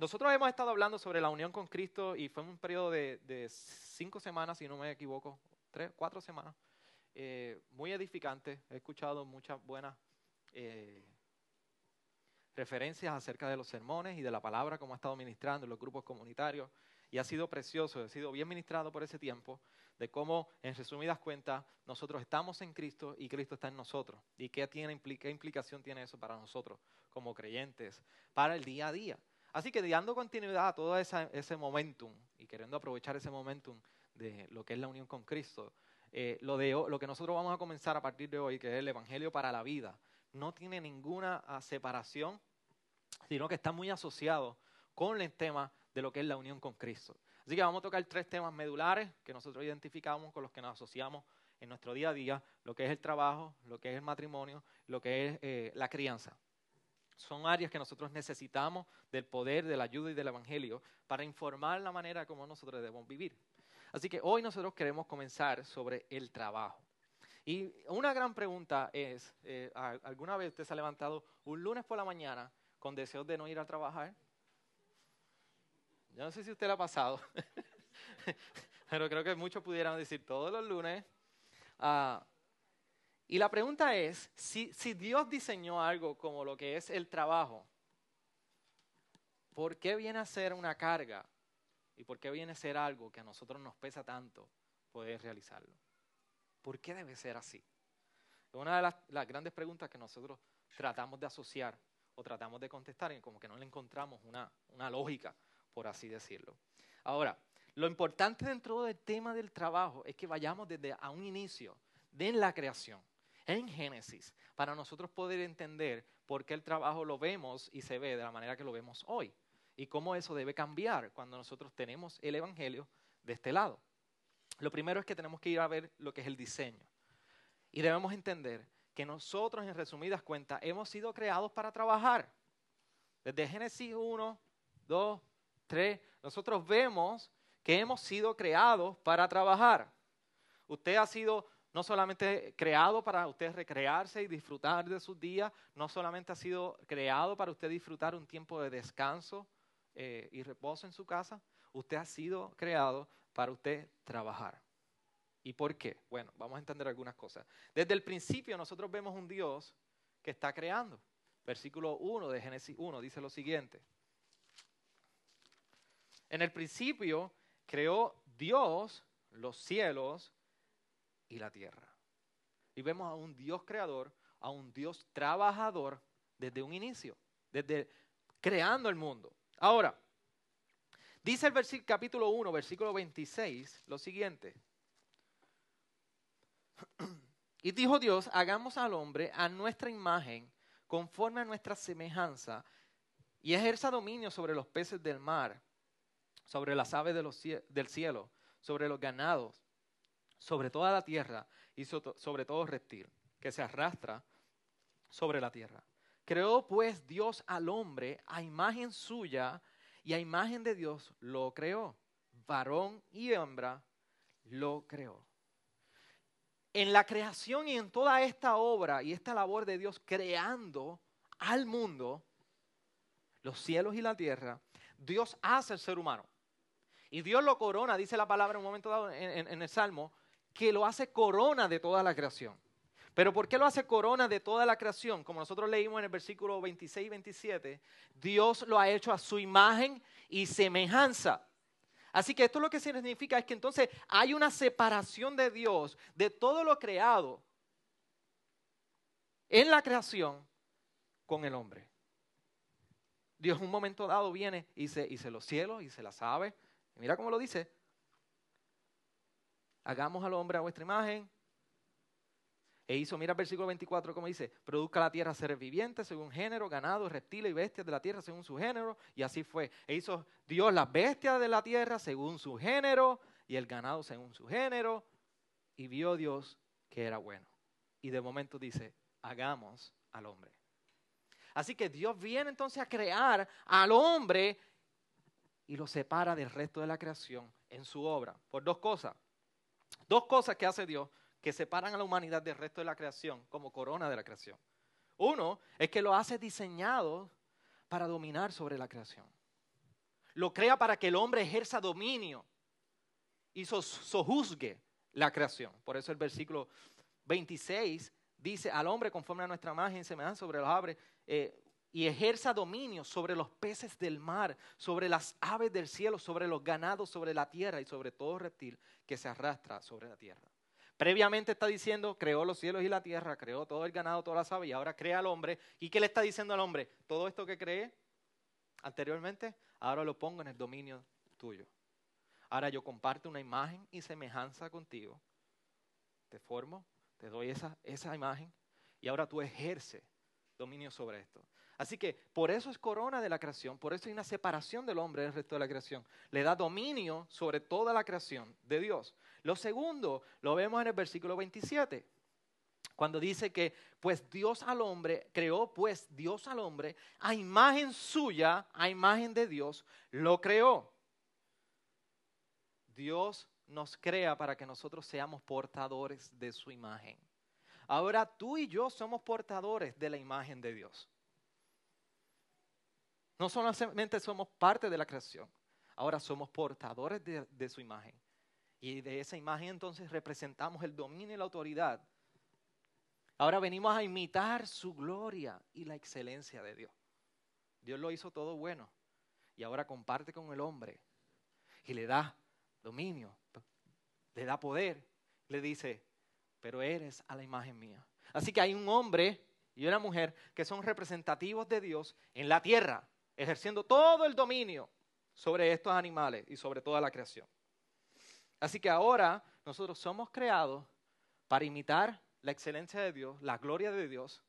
nosotros hemos estado hablando sobre la unión con Cristo y fue un periodo de, cinco semanas, si no me equivoco, tres, cuatro semanas, eh, muy edificante. He escuchado muchas buenas eh, referencias acerca de los sermones y de la palabra como ha estado ministrando en los grupos comunitarios y ha sido precioso, ha sido bien ministrado por ese tiempo de cómo, en resumidas cuentas, nosotros estamos en Cristo y Cristo está en nosotros. ¿Y qué, tiene, qué implicación tiene eso para nosotros como creyentes, para el día a día? Así que dando continuidad a todo ese momentum y queriendo aprovechar ese momentum de lo que es la unión con Cristo, eh, lo, que nosotros vamos a comenzar a partir de hoy, que es el Evangelio para la vida, no tiene ninguna ah, separación, sino que está muy asociado con el tema de lo que es la unión con Cristo. Así que vamos a tocar tres temas medulares que nosotros identificamos con los que nos asociamos en nuestro día a día, lo que es el trabajo, lo que es el matrimonio, lo que es eh, la crianza. Son áreas que nosotros necesitamos del poder, de la ayuda y del Evangelio para informar la manera como nosotros debemos vivir. Así que hoy nosotros queremos comenzar sobre el trabajo. Y una gran pregunta es, eh, ¿alguna vez usted se ha levantado un lunes por la mañana con deseos de no ir a trabajar? Yo no sé si usted lo ha pasado, pero creo que muchos pudieran decir todos los lunes. Ah, y la pregunta es, si, Dios diseñó algo como lo que es el trabajo, ¿por qué viene a ser una carga? ¿Y por qué viene a ser algo que a nosotros nos pesa tanto poder realizarlo? ¿Por qué debe ser así? Es una de las, grandes preguntas que nosotros tratamos de asociar o tratamos de contestar y como que no le encontramos una, una lógica por así decirlo. Ahora, lo importante dentro del tema del trabajo es que vayamos desde a un inicio de la creación, en Génesis, para nosotros poder entender por qué el trabajo lo vemos y se ve de la manera que lo vemos hoy y cómo eso debe cambiar cuando nosotros tenemos el Evangelio de este lado. Lo primero es que tenemos que ir a ver lo que es el diseño y debemos entender que nosotros, en resumidas cuentas, hemos sido creados para trabajar. Desde Génesis 1, 2, nosotros vemos que hemos sido creados para trabajar. Usted ha sido no solamente creado para usted recrearse y disfrutar de sus días, no solamente ha sido creado para usted disfrutar un tiempo de descanso eh, y reposo en su casa, usted ha sido creado para usted trabajar. ¿Y por qué? Bueno, vamos a entender algunas cosas. Desde el principio nosotros vemos un Dios que está creando. Versículo 1 de Génesis 1 dice lo siguiente. En el principio creó Dios los cielos y la tierra. Y vemos a un Dios creador, a un Dios trabajador desde un inicio, desde creando el mundo. Ahora, dice el versículo, capítulo 1, versículo 26, lo siguiente. Y dijo Dios, hagamos al hombre a nuestra imagen, conforme a nuestra semejanza, y ejerza dominio sobre los peces del mar sobre las aves del cielo, sobre los ganados, sobre toda la tierra y sobre todo reptil que se arrastra sobre la tierra. Creó pues Dios al hombre a imagen suya y a imagen de Dios lo creó. Varón y hembra lo creó. En la creación y en toda esta obra y esta labor de Dios creando al mundo, los cielos y la tierra, Dios hace el ser humano. Y Dios lo corona, dice la palabra en un momento dado en, el Salmo, que lo hace corona de toda la creación. Pero ¿por qué lo hace corona de toda la creación? Como nosotros leímos en el versículo 26 y 27, Dios lo ha hecho a su imagen y semejanza. Así que esto lo que significa es que entonces hay una separación de Dios de todo lo creado en la creación con el hombre. Dios en un momento dado viene y se, y se los cielos y se las aves Mira cómo lo dice. Hagamos al hombre a vuestra imagen. E hizo, mira el versículo 24 como dice, produzca la tierra seres vivientes según género, ganado, reptiles y bestias de la tierra según su género. Y así fue. E hizo Dios las bestias de la tierra según su género y el ganado según su género. Y vio Dios que era bueno. Y de momento dice, hagamos al hombre. Así que Dios viene entonces a crear al hombre y lo separa del resto de la creación en su obra. Por dos cosas. Dos cosas que hace Dios que separan a la humanidad del resto de la creación como corona de la creación. Uno es que lo hace diseñado para dominar sobre la creación. Lo crea para que el hombre ejerza dominio y sojuzgue la creación. Por eso el versículo 26 dice, al hombre conforme a nuestra imagen semejanza sobre los eh, y ejerza dominio sobre los peces del mar, sobre las aves del cielo, sobre los ganados, sobre la tierra y sobre todo reptil que se arrastra sobre la tierra. Previamente está diciendo, creó los cielos y la tierra, creó todo el ganado, todas las aves, y ahora crea al hombre. ¿Y qué le está diciendo al hombre? Todo esto que cree anteriormente, ahora lo pongo en el dominio tuyo. Ahora yo comparto una imagen y semejanza contigo. Te formo, te doy esa, esa imagen, y ahora tú ejerces dominio sobre esto. Así que por eso es corona de la creación, por eso hay una separación del hombre del resto de la creación. Le da dominio sobre toda la creación de Dios. Lo segundo lo vemos en el versículo 27, cuando dice que pues Dios al hombre, creó pues Dios al hombre, a imagen suya, a imagen de Dios, lo creó. Dios nos crea para que nosotros seamos portadores de su imagen. Ahora tú y yo somos portadores de la imagen de Dios. No solamente somos parte de la creación, ahora somos portadores de, su imagen. Y de esa imagen entonces representamos el dominio y la autoridad. Ahora venimos a imitar su gloria y la excelencia de Dios. Dios lo hizo todo bueno y ahora comparte con el hombre y le da dominio, le da poder, le dice, pero eres a la imagen mía. Así que hay un hombre y una mujer que son representativos de Dios en la tierra ejerciendo todo el dominio sobre estos animales y sobre toda la creación. Así que ahora nosotros somos creados para imitar la excelencia de Dios, la gloria de Dios,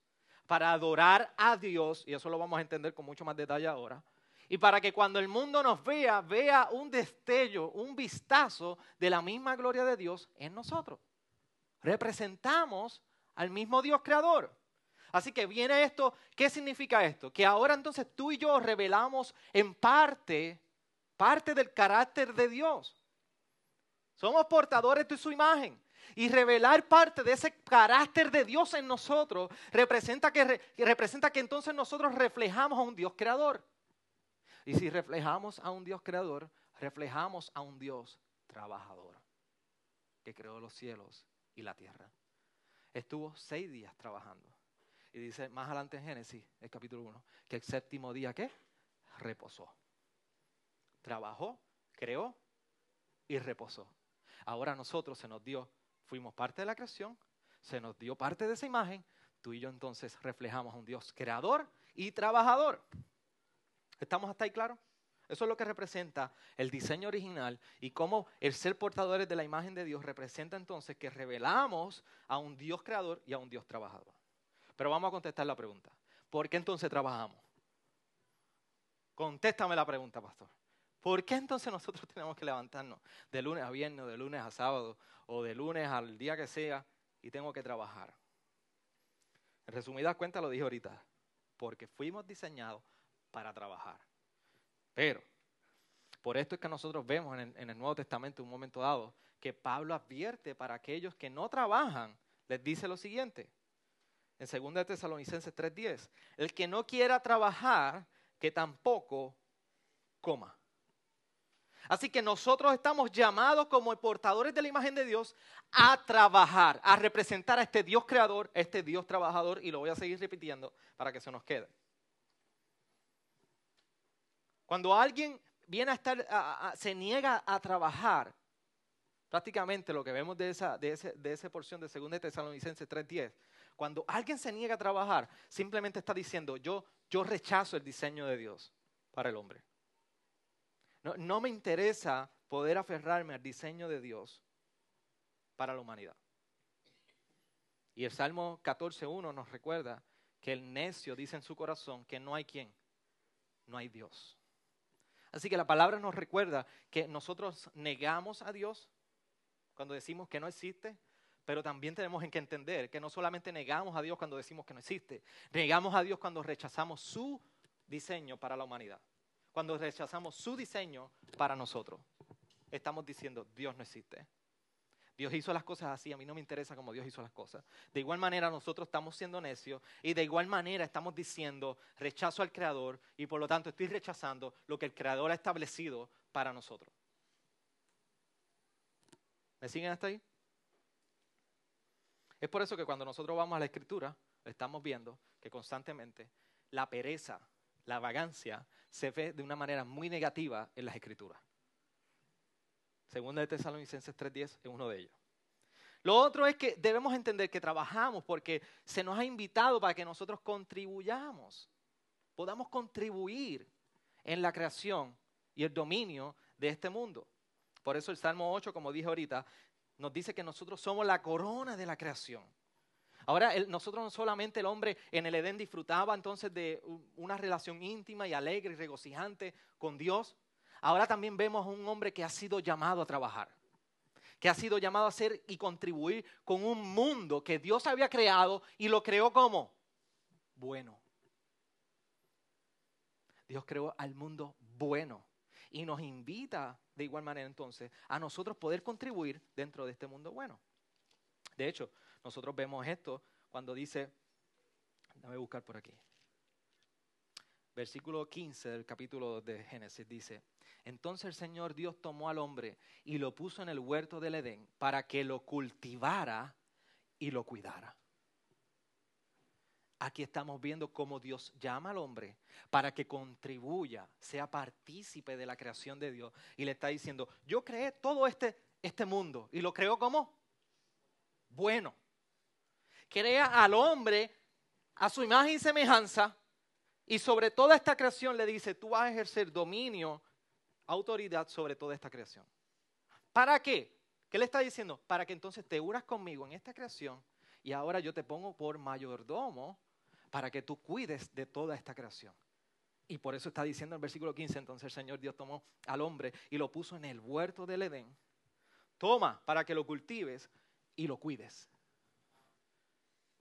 para adorar a Dios, y eso lo vamos a entender con mucho más detalle ahora, y para que cuando el mundo nos vea, vea un destello, un vistazo de la misma gloria de Dios en nosotros. Representamos al mismo Dios creador. Así que viene esto, ¿qué significa esto? Que ahora entonces tú y yo revelamos en parte, parte del carácter de Dios. Somos portadores de su imagen. Y revelar parte de ese carácter de Dios en nosotros representa que, representa que entonces nosotros reflejamos a un Dios creador. Y si reflejamos a un Dios creador, reflejamos a un Dios trabajador que creó los cielos y la tierra. Estuvo seis días trabajando. Y dice más adelante en Génesis, el capítulo 1, que el séptimo día, ¿qué? Reposó. Trabajó, creó y reposó. Ahora nosotros se nos dio, fuimos parte de la creación, se nos dio parte de esa imagen, tú y yo entonces reflejamos a un Dios creador y trabajador. ¿Estamos hasta ahí claros? Eso es lo que representa el diseño original y cómo el ser portadores de la imagen de Dios representa entonces que revelamos a un Dios creador y a un Dios trabajador. Pero vamos a contestar la pregunta. ¿Por qué entonces trabajamos? Contéstame la pregunta, pastor. ¿Por qué entonces nosotros tenemos que levantarnos de lunes a viernes, de lunes a sábado o de lunes al día que sea y tengo que trabajar? En resumidas cuentas lo dije ahorita, porque fuimos diseñados para trabajar. Pero, por esto es que nosotros vemos en el, en el Nuevo Testamento, en un momento dado, que Pablo advierte para aquellos que no trabajan, les dice lo siguiente, en 2 Tesalonicenses 3:10, el que no quiera trabajar, que tampoco coma. Así que nosotros estamos llamados como portadores de la imagen de Dios a trabajar, a representar a este Dios creador, a este Dios trabajador, y lo voy a seguir repitiendo para que se nos quede. Cuando alguien viene a estar, se niega a trabajar, prácticamente lo que vemos de esa, de ese, de esa porción de 2 Tesalonicenses 3.10 cuando alguien se niega a trabajar, simplemente está diciendo, yo, yo rechazo el diseño de Dios para el hombre. No, no me interesa poder aferrarme al diseño de Dios para la humanidad. Y el Salmo 14.1 nos recuerda que el necio dice en su corazón que no hay quien, no hay Dios. Así que la palabra nos recuerda que nosotros negamos a Dios cuando decimos que no existe, pero también tenemos que entender que no solamente negamos a Dios cuando decimos que no existe, negamos a Dios cuando rechazamos su diseño para la humanidad, cuando rechazamos su diseño para nosotros. Estamos diciendo, Dios no existe. Dios hizo las cosas así, a mí no me interesa cómo Dios hizo las cosas. De igual manera nosotros estamos siendo necios y de igual manera estamos diciendo rechazo al Creador y por lo tanto estoy rechazando lo que el Creador ha establecido para nosotros. ¿Me siguen hasta ahí? Es por eso que cuando nosotros vamos a la Escritura, estamos viendo que constantemente la pereza, la vagancia, se ve de una manera muy negativa en las Escrituras. Segunda de Tesalonicenses 3.10 es uno de ellos. Lo otro es que debemos entender que trabajamos porque se nos ha invitado para que nosotros contribuyamos, podamos contribuir en la creación y el dominio de este mundo. Por eso el Salmo 8, como dije ahorita, nos dice que nosotros somos la corona de la creación. Ahora, nosotros no solamente el hombre en el Edén disfrutaba entonces de una relación íntima y alegre y regocijante con Dios, Ahora también vemos a un hombre que ha sido llamado a trabajar, que ha sido llamado a hacer y contribuir con un mundo que Dios había creado y lo creó como bueno. Dios creó al mundo bueno y nos invita de igual manera entonces a nosotros poder contribuir dentro de este mundo bueno. De hecho, nosotros vemos esto cuando dice, déjame buscar por aquí, versículo 15 del capítulo de Génesis dice, entonces el Señor Dios tomó al hombre y lo puso en el huerto del Edén para que lo cultivara y lo cuidara. Aquí estamos viendo cómo Dios llama al hombre para que contribuya, sea partícipe de la creación de Dios. Y le está diciendo, yo creé todo este, este mundo y lo creo como bueno. Crea al hombre a su imagen y semejanza y sobre toda esta creación le dice, tú vas a ejercer dominio autoridad sobre toda esta creación. ¿Para qué? ¿Qué le está diciendo? Para que entonces te unas conmigo en esta creación y ahora yo te pongo por mayordomo para que tú cuides de toda esta creación. Y por eso está diciendo en el versículo 15, entonces el Señor Dios tomó al hombre y lo puso en el huerto del Edén. Toma para que lo cultives y lo cuides.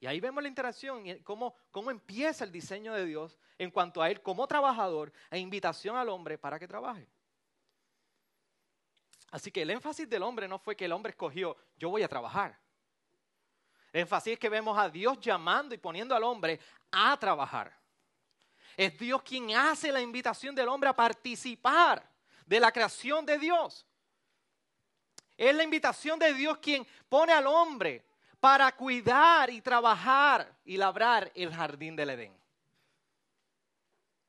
Y ahí vemos la interacción y cómo, cómo empieza el diseño de Dios en cuanto a él como trabajador e invitación al hombre para que trabaje. Así que el énfasis del hombre no fue que el hombre escogió, yo voy a trabajar. El énfasis es que vemos a Dios llamando y poniendo al hombre a trabajar. Es Dios quien hace la invitación del hombre a participar de la creación de Dios. Es la invitación de Dios quien pone al hombre para cuidar y trabajar y labrar el jardín del Edén.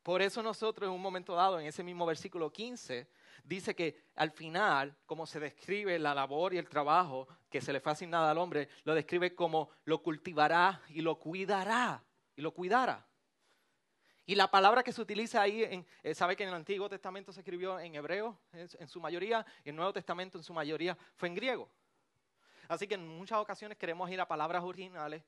Por eso nosotros en un momento dado, en ese mismo versículo 15, dice que al final, como se describe la labor y el trabajo que se le fue asignado al hombre, lo describe como lo cultivará y lo cuidará y lo cuidará. Y la palabra que se utiliza ahí, en, eh, sabe que en el Antiguo Testamento se escribió en hebreo en, su mayoría, y en el Nuevo Testamento en su mayoría fue en griego. Así que en muchas ocasiones queremos ir a palabras originales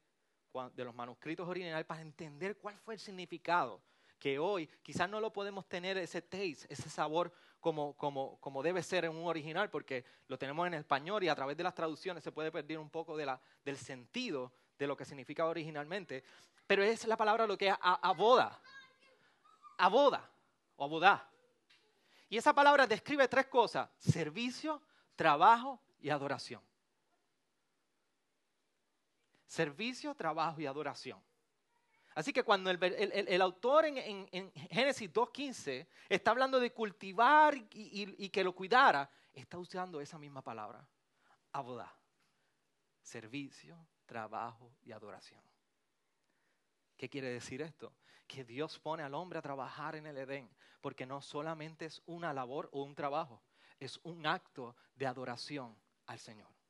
de los manuscritos originales para entender cuál fue el significado que hoy quizás no lo podemos tener ese taste, ese sabor como, como, como, debe ser en un original, porque lo tenemos en español y a través de las traducciones se puede perder un poco de del sentido de lo que significa originalmente. Pero es la palabra lo que es aboda, aboda o abodá. Y esa palabra describe tres cosas, servicio, trabajo y adoración. Servicio, trabajo y adoración. Así que cuando el, autor en, Génesis 2.15 está hablando de cultivar y, que lo cuidara, está usando esa misma palabra, abodá, servicio, trabajo y adoración. ¿Qué quiere decir esto? Que Dios pone al hombre a trabajar en el Edén, porque no solamente es una labor o un trabajo, es un acto de adoración al Señor.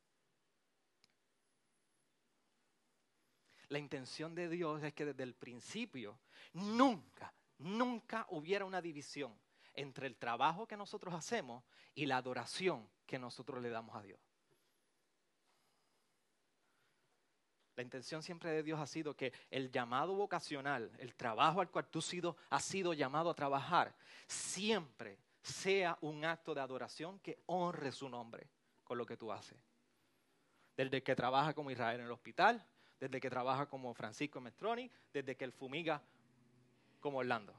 La intención de Dios es que desde el principio nunca, nunca hubiera una división entre el trabajo que nosotros hacemos y la adoración que nosotros le damos a Dios. La intención siempre de Dios ha sido que el llamado vocacional, el trabajo al cual tú has sido llamado a trabajar, siempre sea un acto de adoración que honre su nombre con lo que tú haces. Desde que trabaja como Israel en el hospital, desde que trabaja como Francisco Mestroni, desde que él fumiga como Orlando.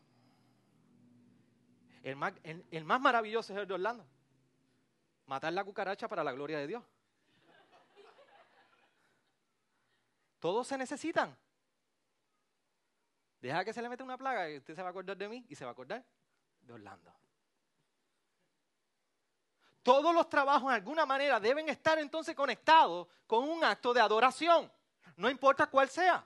El más, maravilloso es el de Orlando. Matar la cucaracha para la gloria de Dios. Todos se necesitan. Deja que se le meta una plaga y usted se va a acordar de mí y se va a acordar de Orlando. Todos los trabajos de alguna manera deben estar entonces conectados con un acto de adoración, no importa cuál sea.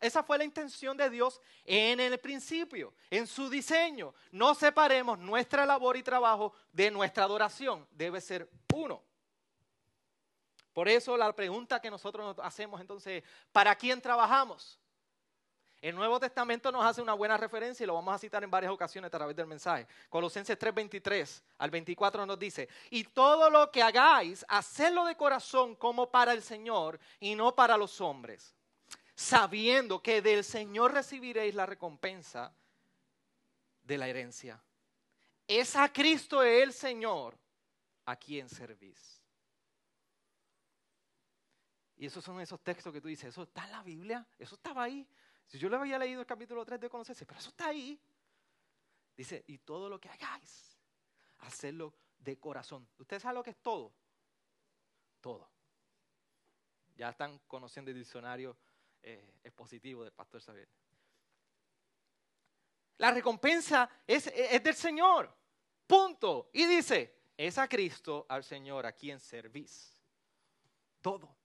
Esa fue la intención de Dios en el principio, en su diseño. No separemos nuestra labor y trabajo de nuestra adoración. Debe ser uno. Por eso la pregunta que nosotros nos hacemos entonces, ¿para quién trabajamos? El Nuevo Testamento nos hace una buena referencia y lo vamos a citar en varias ocasiones a través del mensaje. Colosenses 3:23 al 24 nos dice, y todo lo que hagáis, hacedlo de corazón como para el Señor y no para los hombres, sabiendo que del Señor recibiréis la recompensa de la herencia. Es a Cristo el Señor a quien servís. Y esos son esos textos que tú dices, ¿eso está en la Biblia? ¿Eso estaba ahí? Si yo le había leído el capítulo 3 de Conocerse, pero eso está ahí. Dice, y todo lo que hagáis, hacerlo de corazón. ¿Usted sabe lo que es todo? Todo. Ya están conociendo el diccionario eh, expositivo del pastor Xavier. La recompensa es, es del Señor. Punto. Y dice, es a Cristo, al Señor, a quien servís. Todo.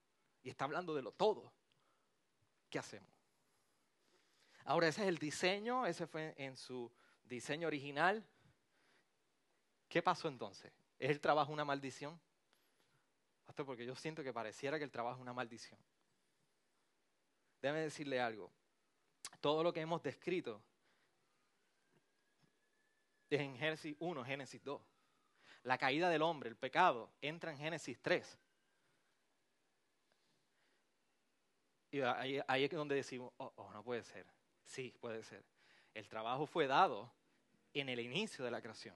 Y está hablando de lo todo. ¿Qué hacemos? Ahora, ese es el diseño, ese fue en su diseño original. ¿Qué pasó entonces? ¿Es el trabajo una maldición? Pastor, porque yo siento que pareciera que el trabajo es una maldición. Déjeme decirle algo. Todo lo que hemos descrito es en Génesis 1, Génesis 2. La caída del hombre, el pecado, entra en Génesis 3. Y ahí, es donde decimos, oh, oh, no puede ser. Sí, puede ser. El trabajo fue dado en el inicio de la creación.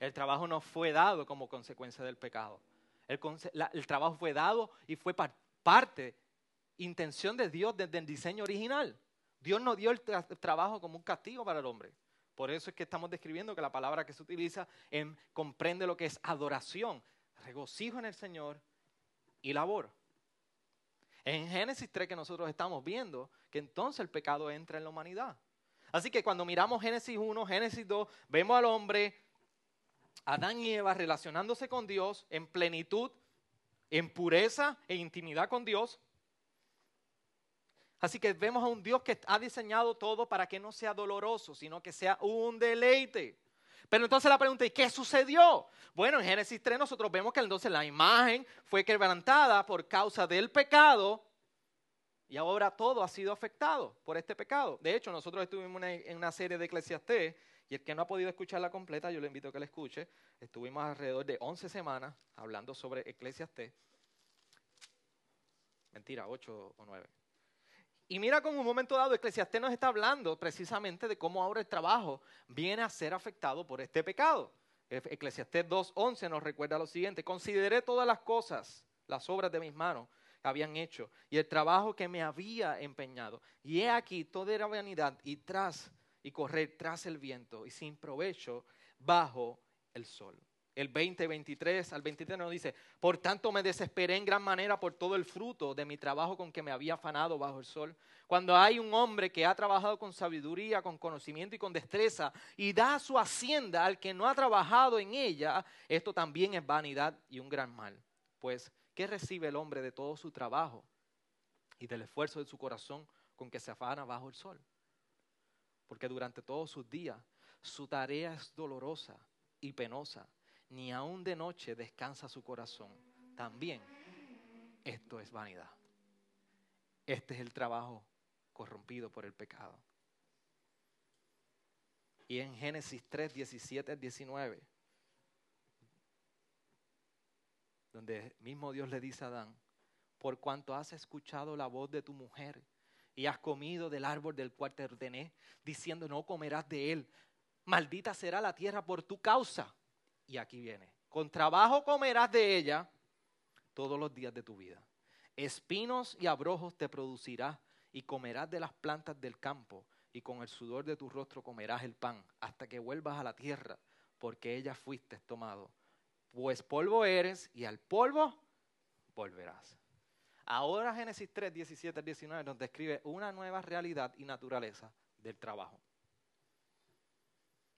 El trabajo no fue dado como consecuencia del pecado. El, trabajo fue dado y fue parte, intención de Dios desde el diseño original. Dios no dio el, trabajo como un castigo para el hombre. Por eso es que estamos describiendo que la palabra que se utiliza comprende lo que es adoración, regocijo en el Señor y labor. En Génesis 3 que nosotros estamos viendo que entonces el pecado entra en la humanidad. Así que cuando miramos Génesis 1, Génesis 2, vemos al hombre, Adán y Eva relacionándose con Dios en plenitud, en pureza e intimidad con Dios. Así que vemos a un Dios que ha diseñado todo para que no sea doloroso, sino que sea un deleite. Pero entonces la pregunta, ¿y qué sucedió? Bueno, en Génesis 3 nosotros vemos que entonces la imagen fue quebrantada por causa del pecado y ahora todo ha sido afectado por este pecado. De hecho, nosotros estuvimos en una serie de Eclesiastés y el que no ha podido escucharla completa, yo le invito a que la escuche. Estuvimos alrededor de 11 semanas hablando sobre Eclesiastés. Mentira, 8 o 9. Y mira cómo un momento dado Eclesiastés nos está hablando precisamente de cómo ahora el trabajo viene a ser afectado por este pecado. Eclesiastés 2.11 nos recuerda lo siguiente, consideré todas las cosas, las obras de mis manos que habían hecho y el trabajo que me había empeñado. Y he aquí, toda era vanidad y tras y correr tras el viento y sin provecho bajo el sol el 20, 23 al 23 nos dice, por tanto me desesperé en gran manera por todo el fruto de mi trabajo con que me había afanado bajo el sol. Cuando hay un hombre que ha trabajado con sabiduría, con conocimiento y con destreza y da su hacienda al que no ha trabajado en ella, esto también es vanidad y un gran mal. Pues, ¿qué recibe el hombre de todo su trabajo y del esfuerzo de su corazón con que se afana bajo el sol? Porque durante todos sus días su tarea es dolorosa y penosa ni aún de noche descansa su corazón. También esto es vanidad. Este es el trabajo corrompido por el pecado. Y en Génesis 3, 17 19, donde mismo Dios le dice a Adán, por cuanto has escuchado la voz de tu mujer y has comido del árbol del cual te ordené, diciendo no comerás de él, maldita será la tierra por tu causa y aquí viene. Con trabajo comerás de ella todos los días de tu vida. Espinos y abrojos te producirá y comerás de las plantas del campo y con el sudor de tu rostro comerás el pan hasta que vuelvas a la tierra, porque ella fuiste tomado. Pues polvo eres y al polvo volverás. Ahora Génesis 3, 17 al 19 nos describe una nueva realidad y naturaleza del trabajo.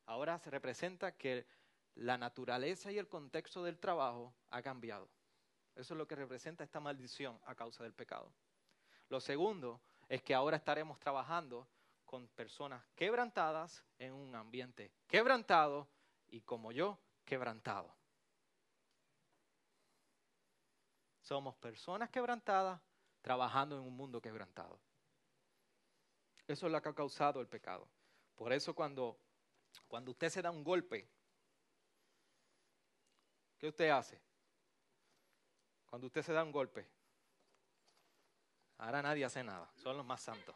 Ahora se representa que la naturaleza y el contexto del trabajo ha cambiado. Eso es lo que representa esta maldición a causa del pecado. Lo segundo es que ahora estaremos trabajando con personas quebrantadas en un ambiente quebrantado y como yo, quebrantado. Somos personas quebrantadas trabajando en un mundo quebrantado. Eso es lo que ha causado el pecado. Por eso cuando, cuando usted se da un golpe, ¿qué usted hace? Cuando usted se da un golpe, ahora nadie hace nada, son los más santos.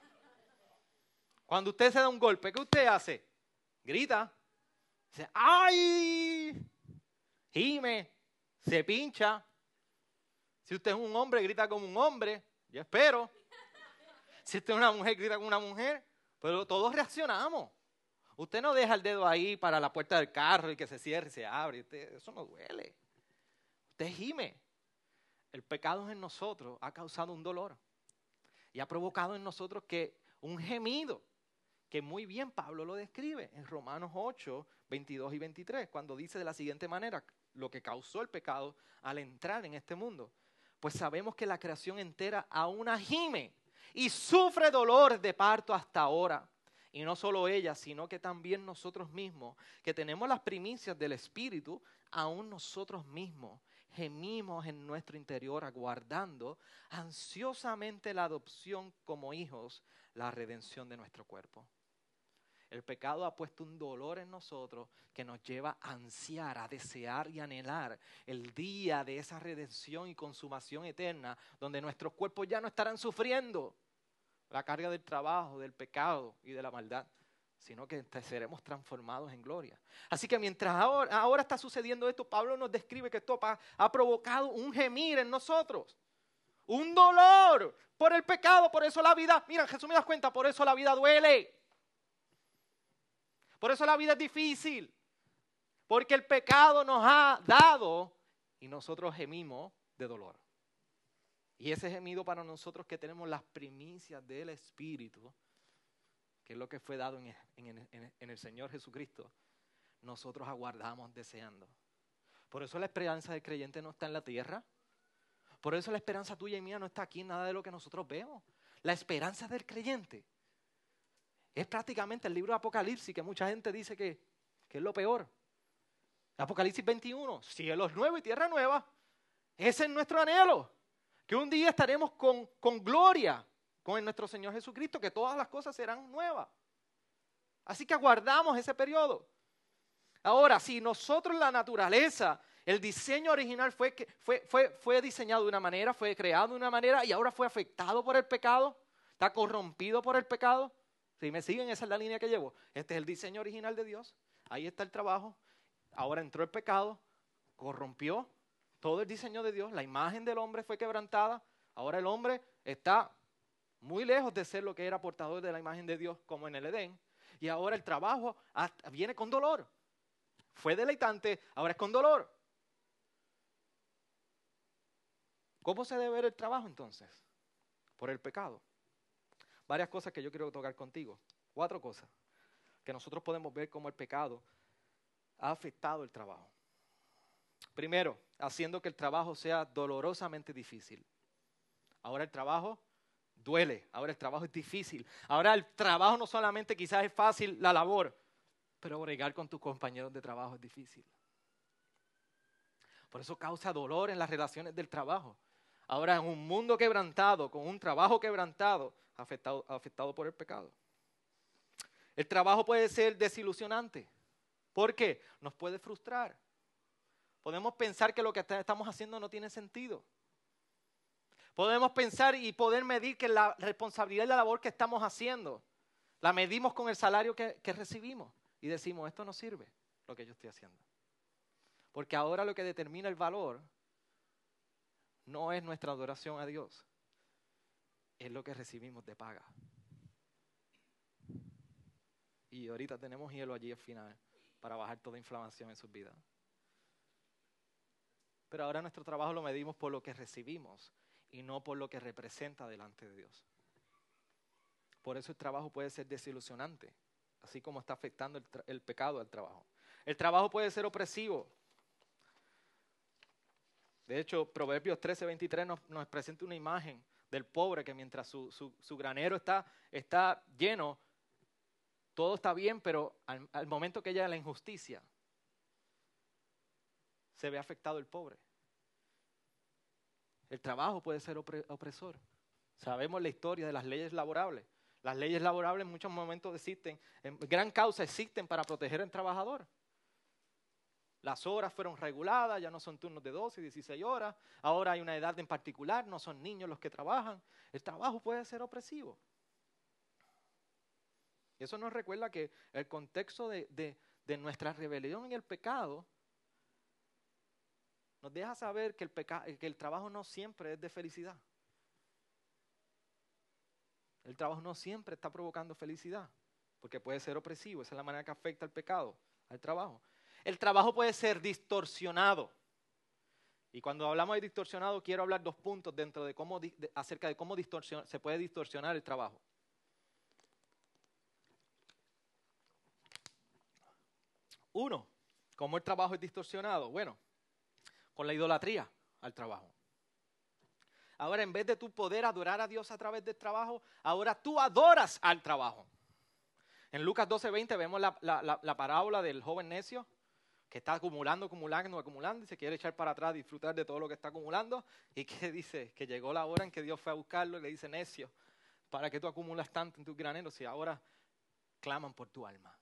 Cuando usted se da un golpe, ¿qué usted hace? Grita. Dice, ¡ay! Gime, se pincha. Si usted es un hombre, grita como un hombre. Yo espero. Si usted es una mujer, grita como una mujer. Pero todos reaccionamos. Usted no deja el dedo ahí para la puerta del carro y que se cierre y se abre. eso no duele. Usted gime. El pecado en nosotros ha causado un dolor. Y ha provocado en nosotros que un gemido que muy bien Pablo lo describe en Romanos 8, 22 y 23, cuando dice de la siguiente manera lo que causó el pecado al entrar en este mundo. Pues sabemos que la creación entera aún gime y sufre dolor de parto hasta ahora. Y no solo ella, sino que también nosotros mismos, que tenemos las primicias del Espíritu, aún nosotros mismos gemimos en nuestro interior aguardando ansiosamente la adopción como hijos, la redención de nuestro cuerpo. El pecado ha puesto un dolor en nosotros que nos lleva a ansiar, a desear y anhelar el día de esa redención y consumación eterna, donde nuestros cuerpos ya no estarán sufriendo la carga del trabajo, del pecado y de la maldad, sino que seremos transformados en gloria. Así que mientras ahora, está sucediendo esto, Pablo nos describe que esto ha provocado un gemir en nosotros, un dolor por el pecado, por eso la vida, mira, Jesús me das cuenta, por eso la vida duele. Por eso la vida es difícil. Porque el pecado nos ha dado y nosotros gemimos de dolor. Y ese gemido para nosotros que tenemos las primicias del Espíritu, que es lo que fue dado en, el Señor Jesucristo, nosotros aguardamos deseando. Por eso la esperanza del creyente no está en la tierra. Por eso la esperanza tuya y mía no está aquí nada de lo que nosotros vemos. La esperanza del creyente es prácticamente el libro de Apocalipsis, que mucha gente dice que, es lo peor. Apocalipsis 21, cielos nuevos y tierra nueva. Ese es nuestro anhelo. Que un día estaremos con, gloria con nuestro Señor Jesucristo, que todas las cosas serán nuevas. Así que aguardamos ese periodo. Ahora, si nosotros la naturaleza, el diseño original fue, fue, fue, fue diseñado de una manera, fue creado de una manera y ahora fue afectado por el pecado, está corrompido por el pecado, si me siguen, esa es la línea que llevo. Este es el diseño original de Dios. Ahí está el trabajo. Ahora entró el pecado, corrompió todo el diseño de Dios. La imagen del hombre fue quebrantada. Ahora el hombre está muy lejos de ser lo que era portador de la imagen de Dios como en el Edén. Y ahora el trabajo viene con dolor. Fue deleitante, ahora es con dolor. ¿Cómo se debe ver el trabajo entonces? Por el pecado varias cosas que yo quiero tocar contigo. Cuatro cosas que nosotros podemos ver cómo el pecado ha afectado el trabajo. Primero, haciendo que el trabajo sea dolorosamente difícil. Ahora el trabajo duele, ahora el trabajo es difícil. Ahora el trabajo no solamente quizás es fácil la labor, pero bregar con tus compañeros de trabajo es difícil. Por eso causa dolor en las relaciones del trabajo. Ahora en un mundo quebrantado, con un trabajo quebrantado, afectado, afectado por el pecado. El trabajo puede ser desilusionante. ¿Por qué? Nos puede frustrar. Podemos pensar que lo que estamos haciendo no tiene sentido. Podemos pensar y poder medir que la responsabilidad de la labor que estamos haciendo la medimos con el salario que, que recibimos y decimos, esto no sirve lo que yo estoy haciendo. Porque ahora lo que determina el valor no es nuestra adoración a Dios, es lo que recibimos de paga. Y ahorita tenemos hielo allí al final para bajar toda inflamación en sus vidas. Pero ahora nuestro trabajo lo medimos por lo que recibimos y no por lo que representa delante de Dios. Por eso el trabajo puede ser desilusionante, así como está afectando el, pecado al trabajo. El trabajo puede ser opresivo. De hecho, Proverbios 13, 23 nos, presenta una imagen del pobre que mientras su, granero está, lleno, todo está bien, pero al, al momento que llega la injusticia, se ve afectado el pobre. El trabajo puede ser opresor. Sabemos la historia de las leyes laborables. Las leyes laborables en muchos momentos existen, en gran causa existen para proteger al trabajador. Las horas fueron reguladas, ya no son turnos de 12 y 16 horas. Ahora hay una edad en particular, no son niños los que trabajan. El trabajo puede ser opresivo. Eso nos recuerda que el contexto de, de nuestra rebelión y el pecado nos deja saber que el, trabajo no siempre es de felicidad. El trabajo no siempre está provocando felicidad, porque puede ser opresivo, esa es la manera que afecta el pecado, al trabajo. El trabajo puede ser distorsionado. Y cuando hablamos de distorsionado, quiero hablar dos puntos dentro de cómo, acerca de cómo se puede distorsionar el trabajo. Uno, ¿cómo el trabajo es distorsionado? Bueno, con la idolatría al trabajo. Ahora, en vez de tú poder adorar a Dios a través del trabajo, ahora tú adoras al trabajo. En Lucas 12:20 vemos la, la, parábola del joven necio que está acumulando, acumulando, acumulando y se quiere echar para atrás, disfrutar de todo lo que está acumulando. ¿Y qué dice? Que llegó la hora en que Dios fue a buscarlo y le dice, necio, ¿para qué tú acumulas tanto en tus graneros si ahora claman por tu alma?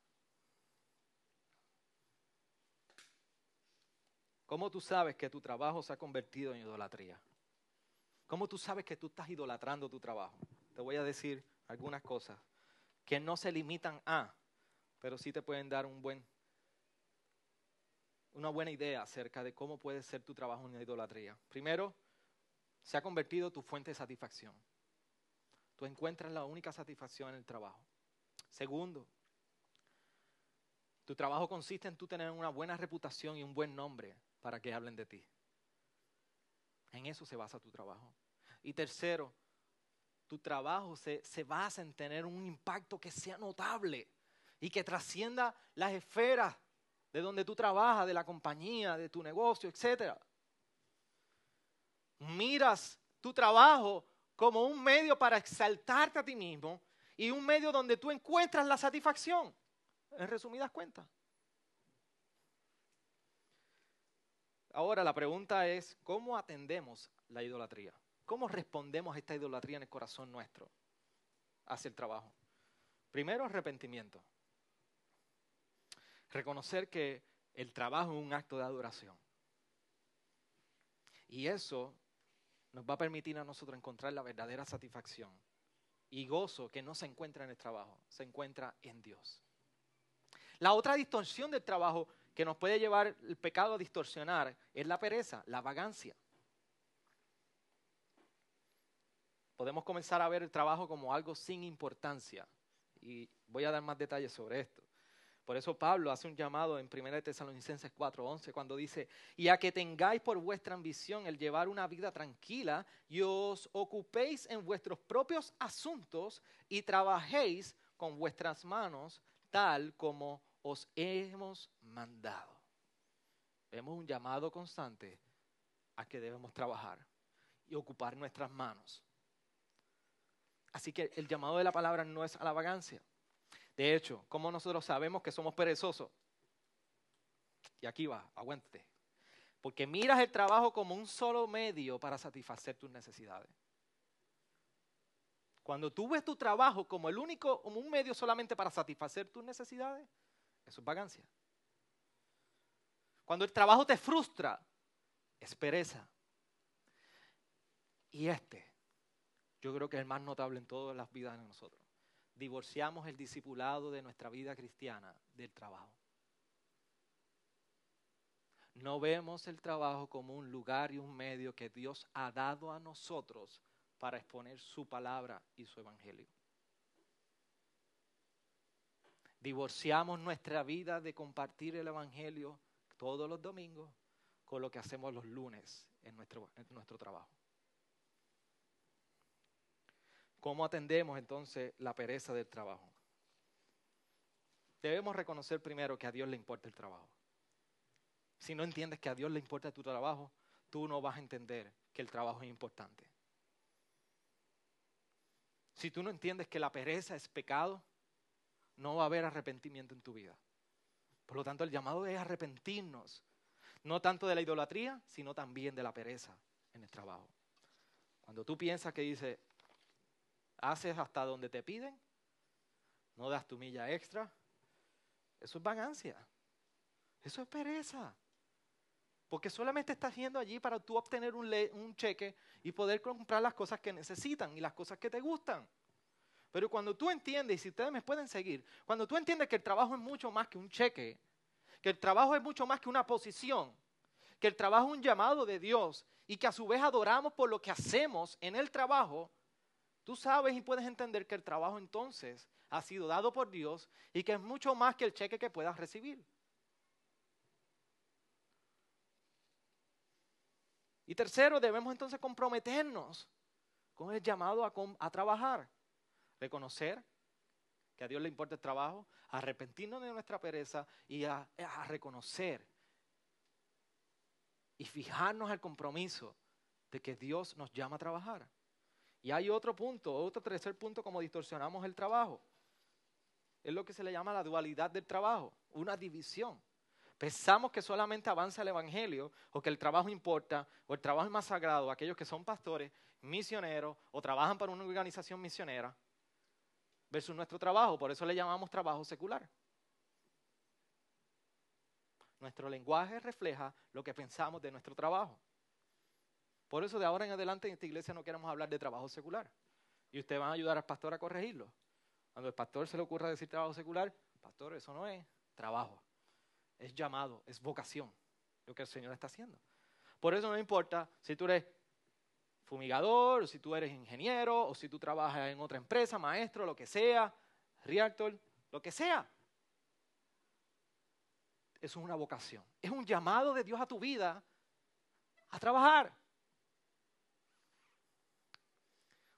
¿Cómo tú sabes que tu trabajo se ha convertido en idolatría? ¿Cómo tú sabes que tú estás idolatrando tu trabajo? Te voy a decir algunas cosas que no se limitan a, pero sí te pueden dar un buen, una buena idea acerca de cómo puede ser tu trabajo una idolatría. Primero, se ha convertido tu fuente de satisfacción. Tú encuentras la única satisfacción en el trabajo. Segundo, tu trabajo consiste en tú tener una buena reputación y un buen nombre para que hablen de ti. En eso se basa tu trabajo. Y tercero, tu trabajo se, se, basa en tener un impacto que sea notable y que trascienda las esferas de donde tú trabajas, de la compañía, de tu negocio, etc. Miras tu trabajo como un medio para exaltarte a ti mismo y un medio donde tú encuentras la satisfacción en resumidas cuentas. Ahora la pregunta es, ¿cómo atendemos la idolatría? ¿Cómo respondemos a esta idolatría en el corazón nuestro hacia el trabajo? Primero, arrepentimiento. Reconocer que el trabajo es un acto de adoración. Y eso nos va a permitir a nosotros encontrar la verdadera satisfacción y gozo que no se encuentra en el trabajo, se encuentra en Dios. La otra distorsión del trabajo que nos puede llevar el pecado a distorsionar es la pereza, la vagancia. Podemos comenzar a ver el trabajo como algo sin importancia. Y voy a dar más detalles sobre esto. Por eso Pablo hace un llamado en 1 Tesalonicenses 4:11 cuando dice, y a que tengáis por vuestra ambición el llevar una vida tranquila y os ocupéis en vuestros propios asuntos y trabajéis con vuestras manos tal como os hemos mandado. Vemos un llamado constante a que debemos trabajar y ocupar nuestras manos. Así que el llamado de la palabra no es a la vagancia. De hecho, como nosotros sabemos que somos perezosos? Y aquí va, aguántate. Porque miras el trabajo como un solo medio para satisfacer tus necesidades. Cuando tú ves tu trabajo como el único, como un medio solamente para satisfacer tus necesidades, eso es vagancia. Cuando el trabajo te frustra, es pereza. Y este, yo creo que es el más notable en todas las vidas de nosotros. Divorciamos el discipulado de nuestra vida cristiana del trabajo. No vemos el trabajo como un lugar y un medio que Dios ha dado a nosotros para exponer su palabra y su evangelio. Divorciamos nuestra vida de compartir el evangelio todos los domingos con lo que hacemos los lunes en nuestro, en nuestro trabajo. ¿Cómo atendemos entonces la pereza del trabajo? Debemos reconocer primero que a Dios le importa el trabajo. Si no entiendes que a Dios le importa tu trabajo, tú no vas a entender que el trabajo es importante. Si tú no entiendes que la pereza es pecado, no va a haber arrepentimiento en tu vida. Por lo tanto, el llamado es arrepentirnos, no tanto de la idolatría, sino también de la pereza en el trabajo. Cuando tú piensas que dices, haces hasta donde te piden, no das tu milla extra, eso es vagancia, eso es pereza. Porque solamente estás yendo allí para tú obtener un, un, cheque y poder comprar las cosas que necesitan y las cosas que te gustan. Pero cuando tú entiendes, y si ustedes me pueden seguir, cuando tú entiendes que el trabajo es mucho más que un cheque, que el trabajo es mucho más que una posición, que el trabajo es un llamado de Dios y que a su vez adoramos por lo que hacemos en el trabajo, tú sabes y puedes entender que el trabajo entonces ha sido dado por Dios y que es mucho más que el cheque que puedas recibir. Y tercero, debemos entonces comprometernos con el llamado a, trabajar, reconocer que a Dios le importa el trabajo, arrepentirnos de nuestra pereza y a, a reconocer y fijarnos al compromiso de que Dios nos llama a trabajar. Y hay otro punto, otro tercer punto como distorsionamos el trabajo. Es lo que se le llama la dualidad del trabajo, una división. Pensamos que solamente avanza el Evangelio o que el trabajo importa o el trabajo es más sagrado. Aquellos que son pastores, misioneros o trabajan para una organización misionera versus nuestro trabajo. Por eso le llamamos trabajo secular. Nuestro lenguaje refleja lo que pensamos de nuestro trabajo. Por eso de ahora en adelante en esta iglesia no queremos hablar de trabajo secular. Y ustedes van a ayudar al pastor a corregirlo. Cuando el pastor se le ocurra decir trabajo secular, pastor, eso no es trabajo es llamado, es vocación, lo que el Señor está haciendo. Por eso no importa si tú eres fumigador, o si tú eres ingeniero, o si tú trabajas en otra empresa, maestro, lo que sea, reactor, lo que sea. Eso es una vocación. Es un llamado de Dios a tu vida a trabajar.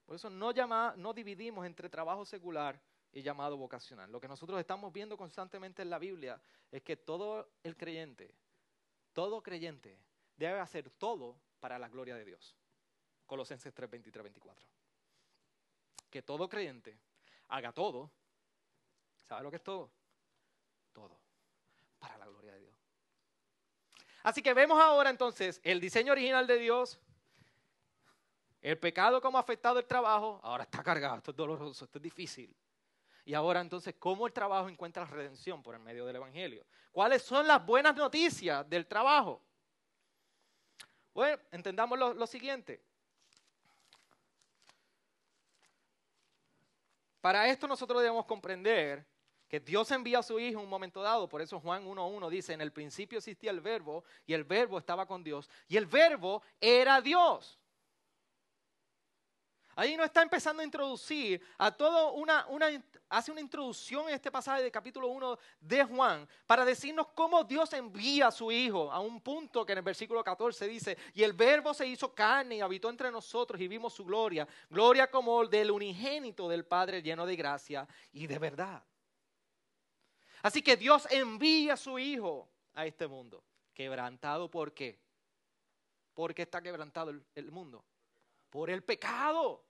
Por eso no, no dividimos entre trabajo secular y llamado vocacional. Lo que nosotros estamos viendo constantemente en la Biblia es que todo el creyente, todo creyente debe hacer todo para la gloria de Dios. Colosenses 3, 23, 24. Que todo creyente haga todo. ¿Sabe lo que es todo? Todo. Para la gloria de Dios. Así que vemos ahora entonces el diseño original de Dios, el pecado como ha afectado el trabajo, ahora está cargado, esto es doloroso, esto es difícil. Y ahora entonces, ¿cómo el trabajo encuentra redención por el medio del Evangelio? ¿Cuáles son las buenas noticias del trabajo? Bueno, entendamos lo, siguiente. Para esto nosotros debemos comprender que Dios envía a su Hijo en un momento dado. Por eso Juan 1.1 dice, en el principio existía el verbo y el verbo estaba con Dios y el verbo era Dios. Ahí nos está empezando a introducir a todo una, hace una introducción en este pasaje de capítulo 1 de Juan para decirnos cómo Dios envía a su Hijo a un punto que en el versículo 14 dice, y el verbo se hizo carne y habitó entre nosotros y vimos su gloria, gloria como del unigénito del Padre lleno de gracia y de verdad. Así que Dios envía a su Hijo a este mundo, quebrantado por qué? ¿Por qué está quebrantado el mundo? Por el pecado.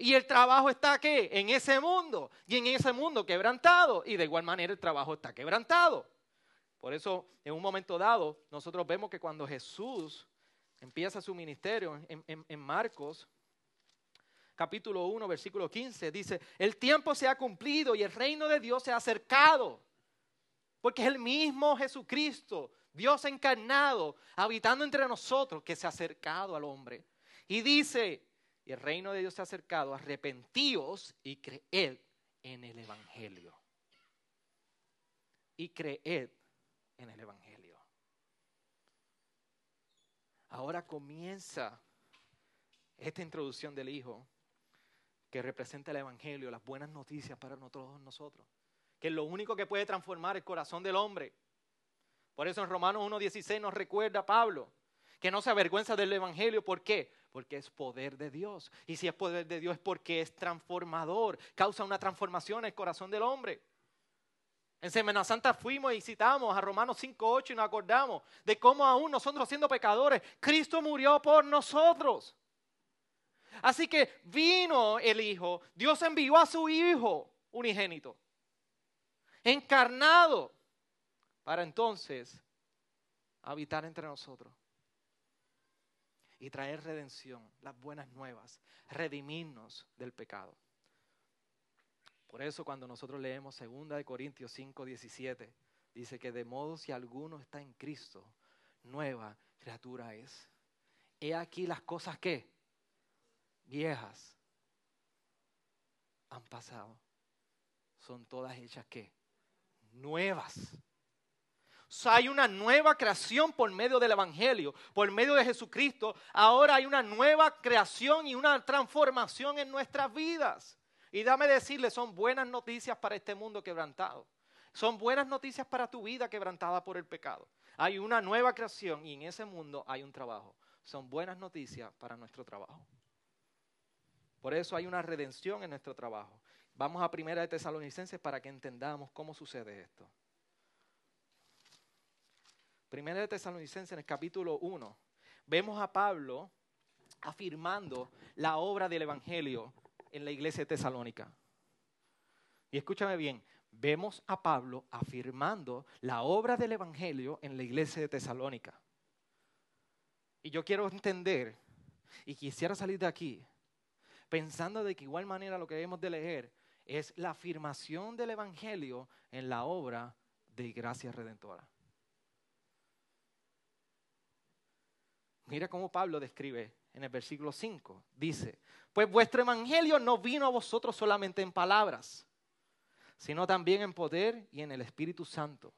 Y el trabajo está ¿qué? En ese mundo. Y en ese mundo quebrantado. Y de igual manera el trabajo está quebrantado. Por eso, en un momento dado, nosotros vemos que cuando Jesús empieza su ministerio en, Marcos, capítulo 1, versículo 15, dice, el tiempo se ha cumplido y el reino de Dios se ha acercado. Porque es el mismo Jesucristo, Dios encarnado, habitando entre nosotros, que se ha acercado al hombre. Y dice, y el reino de Dios se ha acercado, arrepentíos y creed en el Evangelio. Y creed en el Evangelio. Ahora comienza esta introducción del Hijo que representa el Evangelio, las buenas noticias para todos nosotros, que es lo único que puede transformar el corazón del hombre. Por eso en Romanos 1.16 nos recuerda Pablo que no se avergüenza del Evangelio. ¿Por qué? Porque es poder de Dios. Y si es poder de Dios es porque es transformador, causa una transformación en el corazón del hombre. En Semana Santa fuimos y citamos a Romanos 5.8 y nos acordamos de cómo aún nosotros siendo pecadores, Cristo murió por nosotros. Así que vino el Hijo, Dios envió a su Hijo unigénito, encarnado, para entonces habitar entre nosotros y traer redención, las buenas nuevas, redimirnos del pecado. Por eso cuando nosotros leemos 2 Corintios 5, 17, dice que de modo si alguno está en Cristo, nueva criatura es. He aquí las cosas que viejas han pasado. Son todas hechas que nuevas. Hay una nueva creación por medio del Evangelio, por medio de Jesucristo. Ahora hay una nueva creación y una transformación en nuestras vidas. Y dame decirle, son buenas noticias para este mundo quebrantado. Son buenas noticias para tu vida quebrantada por el pecado. Hay una nueva creación y en ese mundo hay un trabajo. Son buenas noticias para nuestro trabajo. Por eso hay una redención en nuestro trabajo. Vamos a Primera de Tesalonicenses para que entendamos cómo sucede esto. Primera de Tesalonicenses en el capítulo 1. Vemos a Pablo afirmando la obra del Evangelio en la iglesia de Tesalónica. Y escúchame bien, vemos a Pablo afirmando la obra del Evangelio en la iglesia de Tesalónica. Y yo quiero entender, y quisiera salir de aquí, pensando de que igual manera lo que debemos de leer es la afirmación del Evangelio en la obra de gracia redentora. Mira cómo Pablo describe en el versículo 5. Dice, pues vuestro evangelio no vino a vosotros solamente en palabras, sino también en poder y en el Espíritu Santo.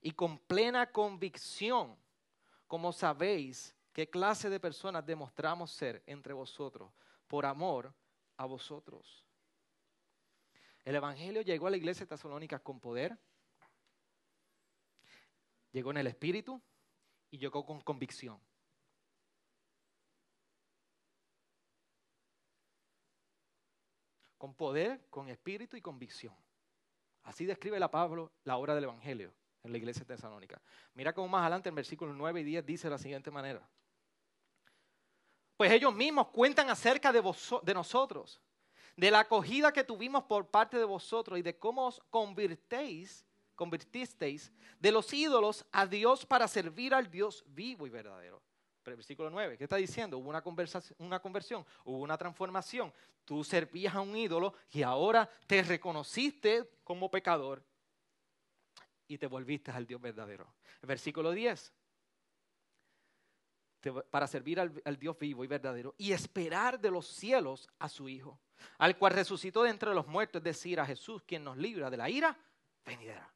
Y con plena convicción, como sabéis qué clase de personas demostramos ser entre vosotros por amor a vosotros. El Evangelio llegó a la iglesia de Tesalónica con poder, llegó en el Espíritu y llegó con convicción. Con poder, con espíritu y convicción. Así describe la Pablo la obra del Evangelio en la iglesia de Tesalónica. Mira cómo más adelante en versículos 9 y 10 dice de la siguiente manera. Pues ellos mismos cuentan acerca de, de nosotros, de la acogida que tuvimos por parte de vosotros y de cómo os convirtéis convertisteis de los ídolos a Dios para servir al Dios vivo y verdadero. Versículo 9, ¿qué está diciendo? Hubo una, una conversión, hubo una transformación. Tú servías a un ídolo y ahora te reconociste como pecador y te volviste al Dios verdadero. Versículo 10, para servir al, al, Dios vivo y verdadero y esperar de los cielos a su Hijo, al cual resucitó de entre los muertos, es decir, a Jesús, quien nos libra de la ira venidera.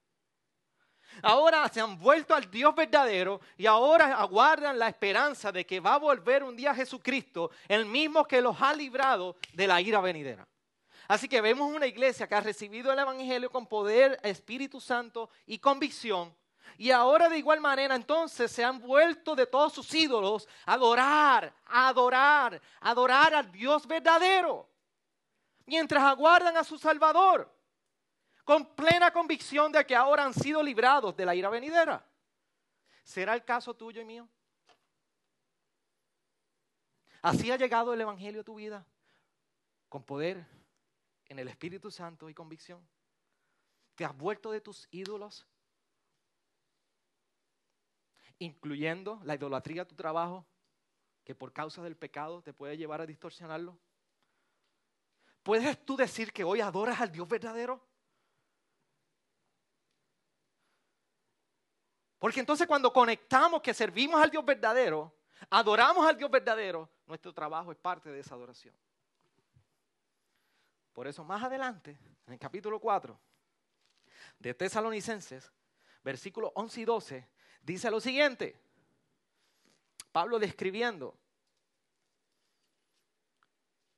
Ahora se han vuelto al Dios verdadero y ahora aguardan la esperanza de que va a volver un día Jesucristo, el mismo que los ha librado de la ira venidera. Así que vemos una iglesia que ha recibido el Evangelio con poder, Espíritu Santo y convicción. Y ahora de igual manera entonces se han vuelto de todos sus ídolos a adorar, adorar, adorar al Dios verdadero. Mientras aguardan a su Salvador con plena convicción de que ahora han sido librados de la ira venidera. ¿Será el caso tuyo y mío? ¿Así ha llegado el Evangelio a tu vida? Con poder en el Espíritu Santo y convicción. ¿Te has vuelto de tus ídolos? Incluyendo la idolatría de tu trabajo, que por causa del pecado te puede llevar a distorsionarlo. ¿Puedes tú decir que hoy adoras al Dios verdadero? Porque entonces cuando conectamos que servimos al Dios verdadero, adoramos al Dios verdadero, nuestro trabajo es parte de esa adoración. Por eso más adelante, en el capítulo 4 de Tesalonicenses, versículos 11 y 12, dice lo siguiente. Pablo describiendo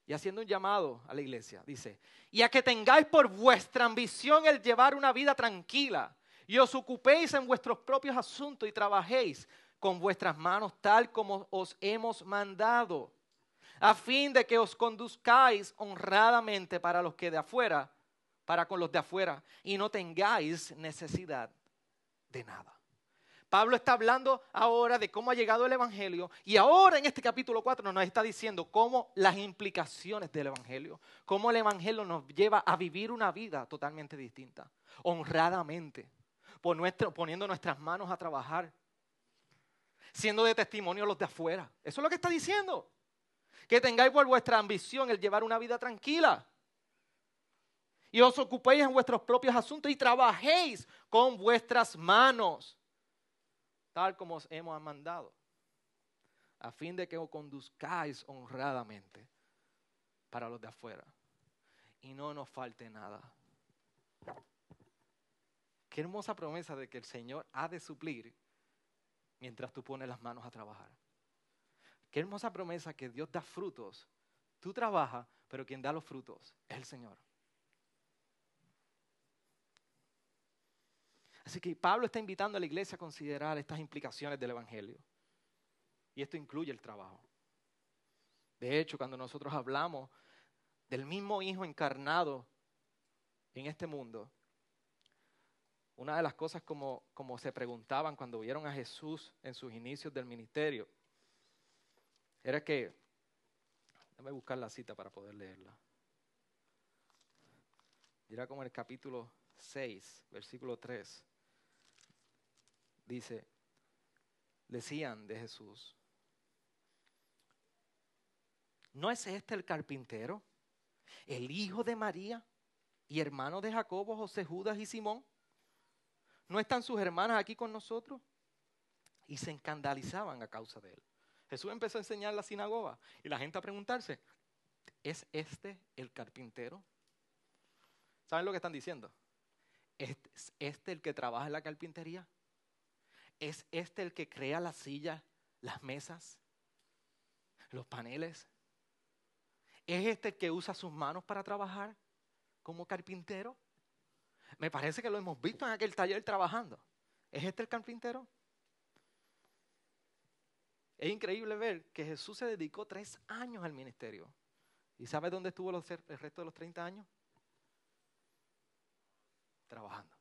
y haciendo un llamado a la iglesia, dice, y a que tengáis por vuestra ambición el llevar una vida tranquila y os ocupéis en vuestros propios asuntos y trabajéis con vuestras manos tal como os hemos mandado, a fin de que os conduzcáis honradamente para los que de afuera, para con los de afuera, y no tengáis necesidad de nada. Pablo está hablando ahora de cómo ha llegado el Evangelio y ahora en este capítulo 4 nos está diciendo cómo las implicaciones del Evangelio, cómo el Evangelio nos lleva a vivir una vida totalmente distinta, honradamente, poniendo nuestras manos a trabajar, siendo de testimonio los de afuera. Eso es lo que está diciendo. Que tengáis por vuestra ambición el llevar una vida tranquila. Y os ocupéis en vuestros propios asuntos y trabajéis con vuestras manos tal como os hemos mandado, a fin de que os conduzcáis honradamente para los de afuera y no nos falte nada. Qué hermosa promesa de que el Señor ha de suplir mientras tú pones las manos a trabajar. Qué hermosa promesa que Dios da frutos. Tú trabajas, pero quien da los frutos es el Señor. Así que Pablo está invitando a la iglesia a considerar estas implicaciones del Evangelio. Y esto incluye el trabajo. De hecho, cuando nosotros hablamos del mismo Hijo encarnado en este mundo, una de las cosas como, se preguntaban cuando vieron a Jesús en sus inicios del ministerio, era que, déjame buscar la cita para poder leerla. Era como en el capítulo 6, versículo 3 dice, decían de Jesús, ¿no es este el carpintero, el hijo de María y hermano de Jacobo, José, Judas y Simón? ¿No están sus hermanas aquí con nosotros? Y se escandalizaban a causa de él. Jesús empezó a enseñar la sinagoga y la gente a preguntarse, ¿es este el carpintero? ¿Saben lo que están diciendo? ¿Es este el que trabaja en la carpintería? ¿Es este el que crea las sillas, las mesas, los paneles? ¿Es este el que usa sus manos para trabajar como carpintero? Me parece que lo hemos visto en aquel taller trabajando. ¿Es este el carpintero? Es increíble ver que Jesús se dedicó tres años al ministerio. ¿Y sabe dónde estuvo el resto de los 30 años? Trabajando.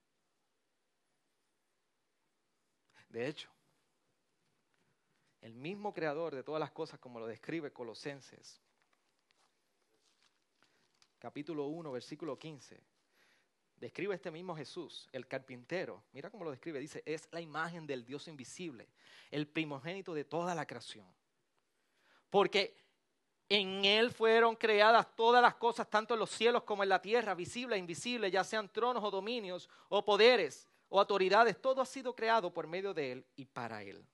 De hecho, el mismo creador de todas las cosas, como lo describe Colosenses, capítulo 1, versículo 15, describe este mismo Jesús, el carpintero. Mira cómo lo describe, dice, es la imagen del Dios invisible, el primogénito de toda la creación. Porque en Él fueron creadas todas las cosas, tanto en los cielos como en la tierra, visibles e invisibles, ya sean tronos o dominios o poderes o autoridades, todo ha sido creado por medio de Él y para Él.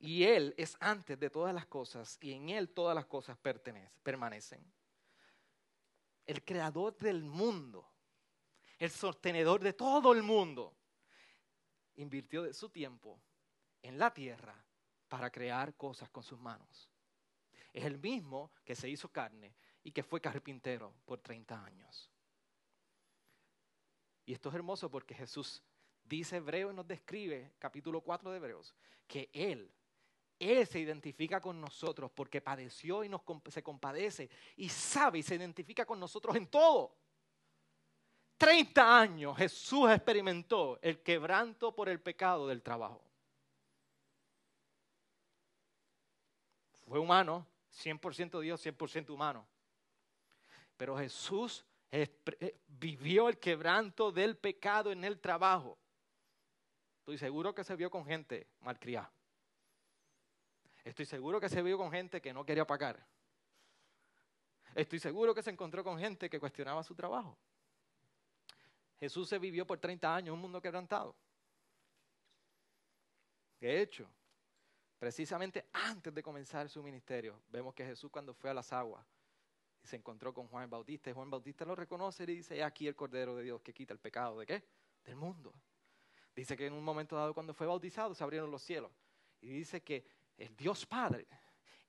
Y Él es antes de todas las cosas y en Él todas las cosas permanecen. El creador del mundo, el sostenedor de todo el mundo, invirtió de su tiempo en la tierra para crear cosas con sus manos. Es el mismo que se hizo carne y que fue carpintero por 30 años. Y esto es hermoso porque Jesús dice Hebreo y nos describe, capítulo 4 de Hebreos, que Él, Él se identifica con nosotros porque padeció y nos, se compadece y sabe y se identifica con nosotros en todo. 30 años Jesús experimentó el quebranto por el pecado del trabajo. Fue humano, 100% Dios, 100% humano. Pero Jesús eh, vivió el quebranto del pecado en el trabajo. Estoy seguro que se vio con gente malcriada. Estoy seguro que se vio con gente que no quería pagar. Estoy seguro que se encontró con gente que cuestionaba su trabajo. Jesús se vivió por 30 años un mundo quebrantado. De hecho, precisamente antes de comenzar su ministerio, vemos que Jesús cuando fue a las aguas, y se encontró con Juan Bautista y Juan Bautista lo reconoce y dice, aquí el Cordero de Dios que quita el pecado de qué? Del mundo. Dice que en un momento dado cuando fue bautizado se abrieron los cielos y dice que el Dios Padre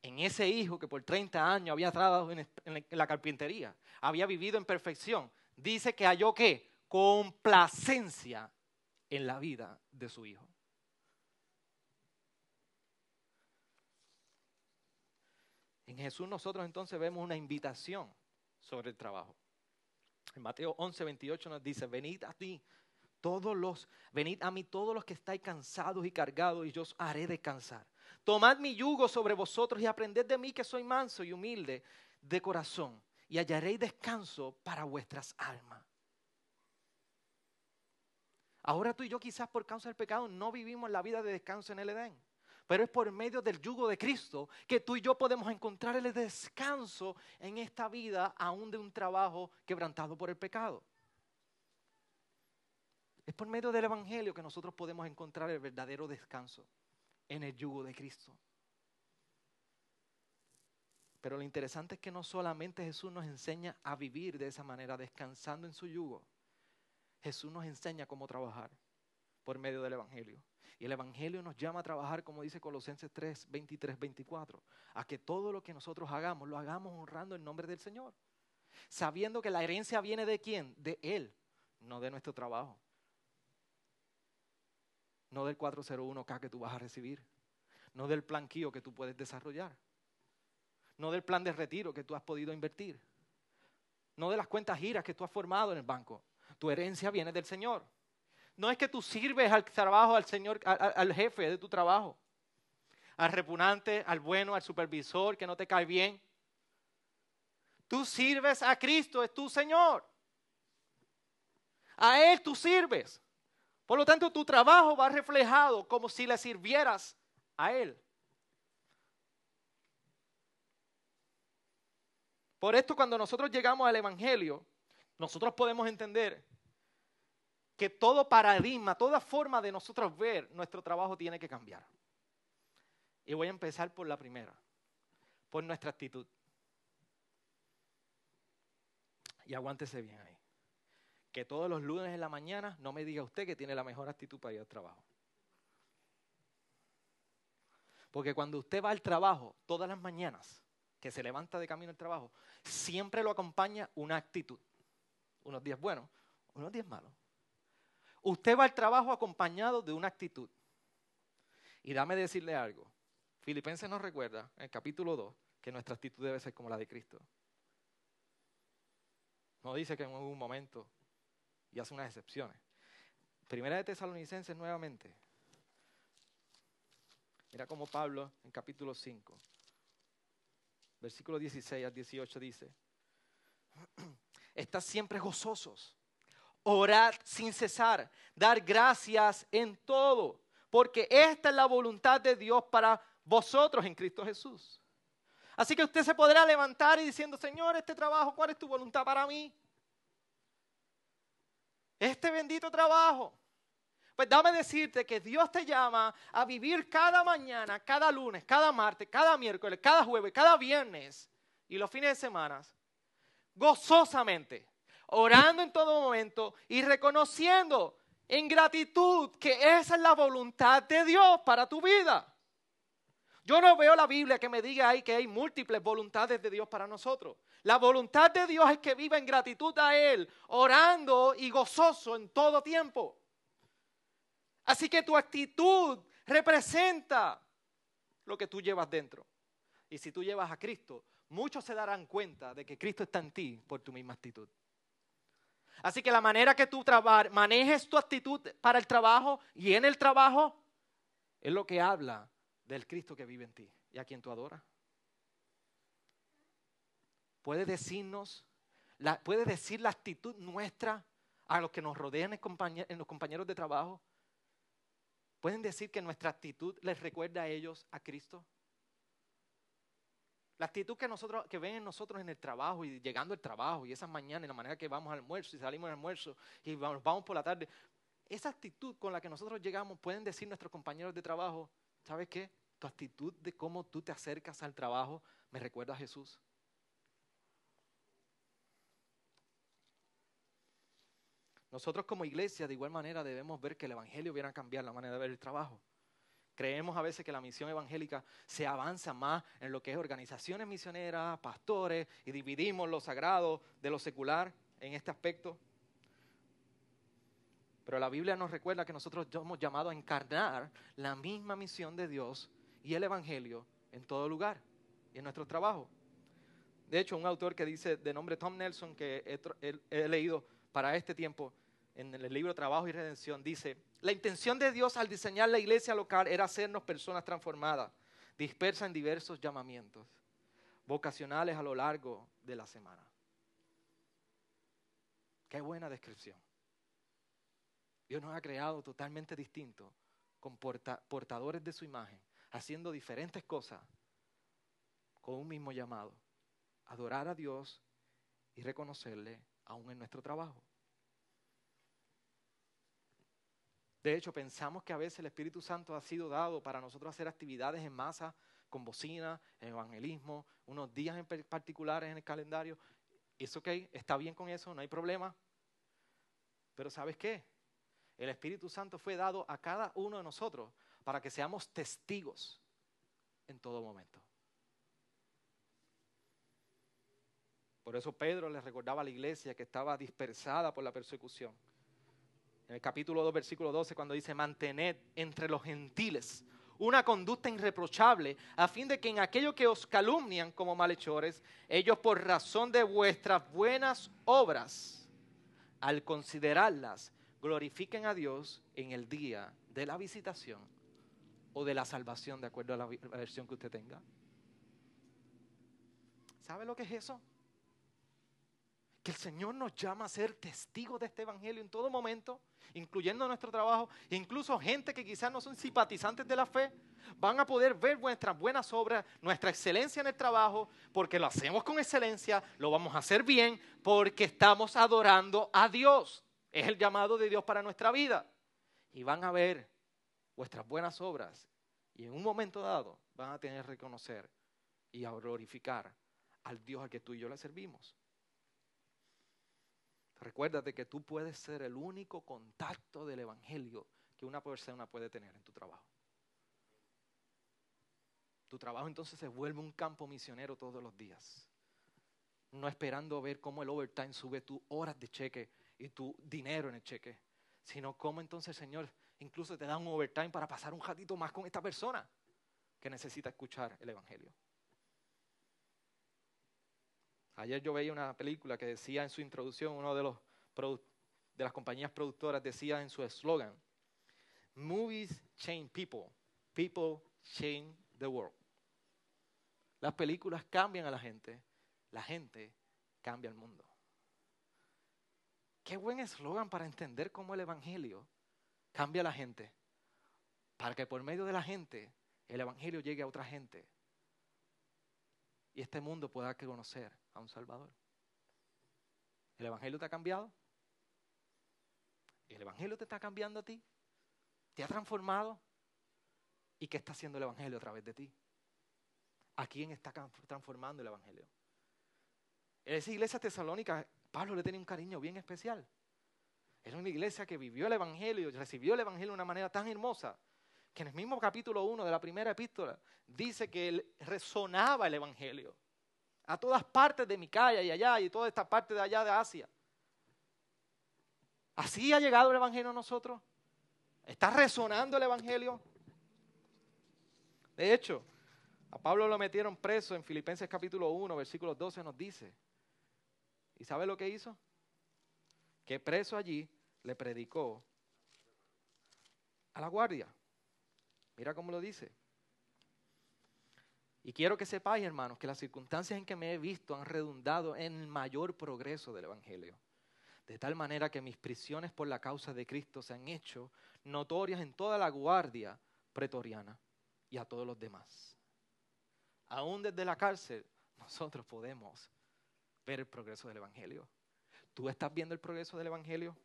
en ese hijo que por 30 años había trabajado en la carpintería, había vivido en perfección, dice que halló qué? complacencia en la vida de su hijo. En Jesús nosotros entonces vemos una invitación sobre el trabajo. En Mateo 11, 28 nos dice, venid a ti todos los, venid a mí todos los que estáis cansados y cargados y yo os haré descansar. Tomad mi yugo sobre vosotros y aprended de mí que soy manso y humilde de corazón y hallaréis descanso para vuestras almas Ahora tú y yo quizás por causa del pecado no vivimos la vida de descanso en el Edén. Pero es por medio del yugo de Cristo que tú y yo podemos encontrar el descanso en esta vida, aún de un trabajo quebrantado por el pecado. Es por medio del Evangelio que nosotros podemos encontrar el verdadero descanso en el yugo de Cristo. Pero lo interesante es que no solamente Jesús nos enseña a vivir de esa manera, descansando en su yugo. Jesús nos enseña cómo trabajar por medio del Evangelio. Y el Evangelio nos llama a trabajar, como dice Colosenses 3, 23, 24, a que todo lo que nosotros hagamos, lo hagamos honrando el nombre del Señor. Sabiendo que la herencia viene de quién? De Él, no de nuestro trabajo. No del 401K que tú vas a recibir. No del planquío que tú puedes desarrollar. No del plan de retiro que tú has podido invertir. No de las cuentas giras que tú has formado en el banco. Tu herencia viene del Señor. No es que tú sirves al trabajo, al Señor, al, jefe de tu trabajo, al repugnante, al bueno, al supervisor que no te cae bien. Tú sirves a Cristo, es tu Señor. A Él tú sirves. Por lo tanto, tu trabajo va reflejado como si le sirvieras a Él. Por esto, cuando nosotros llegamos al Evangelio, nosotros podemos entender que todo paradigma, toda forma de nosotros ver nuestro trabajo tiene que cambiar. Y voy a empezar por la primera, por nuestra actitud. Y aguántese bien ahí. Que todos los lunes en la mañana no me diga usted que tiene la mejor actitud para ir al trabajo. Porque cuando usted va al trabajo todas las mañanas, que se levanta de camino al trabajo, siempre lo acompaña una actitud. Unos días buenos, unos días malos. Usted va al trabajo acompañado de una actitud. Y dame decirle algo. Filipenses nos recuerda en el capítulo 2 que nuestra actitud debe ser como la de Cristo. No dice que en algún momento y hace unas excepciones. Primera de Tesalonicenses nuevamente. Mira cómo Pablo en capítulo 5, versículo 16 al 18 dice, estás siempre gozosos Orad sin cesar, dar gracias en todo, porque esta es la voluntad de Dios para vosotros en Cristo Jesús. Así que usted se podrá levantar y diciendo, Señor, este trabajo, ¿cuál es tu voluntad para mí? Este bendito trabajo. Pues dame decirte que Dios te llama a vivir cada mañana, cada lunes, cada martes, cada miércoles, cada jueves, cada viernes y los fines de semana gozosamente orando en todo momento y reconociendo en gratitud que esa es la voluntad de Dios para tu vida. Yo no veo la Biblia que me diga ahí que hay múltiples voluntades de Dios para nosotros. La voluntad de Dios es que viva en gratitud a Él, orando y gozoso en todo tiempo. Así que tu actitud representa lo que tú llevas dentro. Y si tú llevas a Cristo, muchos se darán cuenta de que Cristo está en ti por tu misma actitud. Así que la manera que tú manejes tu actitud para el trabajo y en el trabajo es lo que habla del Cristo que vive en ti y a quien tú adoras. Puede decirnos, puede decir la actitud nuestra a los que nos rodean en los compañeros de trabajo. Pueden decir que nuestra actitud les recuerda a ellos a Cristo. La actitud que, nosotros, que ven en nosotros en el trabajo y llegando al trabajo y esas mañanas, la manera que vamos al almuerzo y salimos al almuerzo y vamos, vamos por la tarde, esa actitud con la que nosotros llegamos, pueden decir nuestros compañeros de trabajo, ¿sabes qué? Tu actitud de cómo tú te acercas al trabajo me recuerda a Jesús. Nosotros como iglesia de igual manera debemos ver que el Evangelio viene a cambiar la manera de ver el trabajo. Creemos a veces que la misión evangélica se avanza más en lo que es organizaciones misioneras, pastores, y dividimos lo sagrado de lo secular en este aspecto. Pero la Biblia nos recuerda que nosotros somos llamados a encarnar la misma misión de Dios y el Evangelio en todo lugar. y en nuestro trabajo. De hecho, un autor que dice de nombre Tom Nelson, que he, leído para este tiempo en el libro Trabajo y Redención, dice, la intención de Dios al diseñar la iglesia local era hacernos personas transformadas, dispersas en diversos llamamientos, vocacionales a lo largo de la semana. Qué buena descripción. Dios nos ha creado totalmente distintos, con portadores de su imagen, haciendo diferentes cosas con un mismo llamado adorar a Dios y reconocerle aún en nuestro trabajo. De hecho, pensamos que a veces el Espíritu Santo ha sido dado para nosotros hacer actividades en masa, con bocina, evangelismo, unos días en particulares en el calendario. Es ok, está bien con eso, no hay problema. Pero ¿sabes qué? El Espíritu Santo fue dado a cada uno de nosotros para que seamos testigos en todo momento. Por eso Pedro le recordaba a la iglesia que estaba dispersada por la persecución. En el capítulo 2, versículo 12, cuando dice, mantened entre los gentiles una conducta irreprochable, a fin de que en aquello que os calumnian como malhechores, ellos por razón de vuestras buenas obras, al considerarlas, glorifiquen a Dios en el día de la visitación o de la salvación, de acuerdo a la versión que usted tenga. ¿Sabe lo que es eso? Que el Señor nos llama a ser testigos de este Evangelio en todo momento, incluyendo nuestro trabajo, e incluso gente que quizás no son simpatizantes de la fe, van a poder ver nuestras buenas obras, nuestra excelencia en el trabajo, porque lo hacemos con excelencia, lo vamos a hacer bien, porque estamos adorando a Dios. Es el llamado de Dios para nuestra vida. Y van a ver vuestras buenas obras y en un momento dado van a tener que reconocer y a glorificar al Dios al que tú y yo le servimos. Recuérdate que tú puedes ser el único contacto del Evangelio que una persona puede tener en tu trabajo. Tu trabajo entonces se vuelve un campo misionero todos los días. No esperando ver cómo el overtime sube tus horas de cheque y tu dinero en el cheque, sino cómo entonces Señor incluso te da un overtime para pasar un ratito más con esta persona que necesita escuchar el Evangelio. Ayer yo veía una película que decía en su introducción, uno de, los de las compañías productoras decía en su eslogan, Movies change people, people change the world. Las películas cambian a la gente, la gente cambia el mundo. Qué buen eslogan para entender cómo el Evangelio cambia a la gente, para que por medio de la gente el Evangelio llegue a otra gente y este mundo pueda conocer a un Salvador. ¿El Evangelio te ha cambiado? ¿El Evangelio te está cambiando a ti? ¿Te ha transformado? ¿Y qué está haciendo el Evangelio a través de ti? ¿A quién está transformando el Evangelio? En esa iglesia tesalónica, Pablo le tenía un cariño bien especial. Era una iglesia que vivió el Evangelio, recibió el Evangelio de una manera tan hermosa, que en el mismo capítulo 1 de la primera epístola dice que resonaba el Evangelio a todas partes de Micaya y allá y toda esta parte de allá de Asia. ¿Así ha llegado el Evangelio a nosotros? ¿Está resonando el Evangelio? De hecho, a Pablo lo metieron preso en Filipenses capítulo 1, versículo 12 nos dice. ¿Y sabe lo que hizo? Que preso allí le predicó a la guardia. Mira cómo lo dice. Y quiero que sepáis, hermanos, que las circunstancias en que me he visto han redundado en el mayor progreso del Evangelio. De tal manera que mis prisiones por la causa de Cristo se han hecho notorias en toda la guardia pretoriana y a todos los demás. Aún desde la cárcel, nosotros podemos ver el progreso del Evangelio. ¿Tú estás viendo el progreso del Evangelio?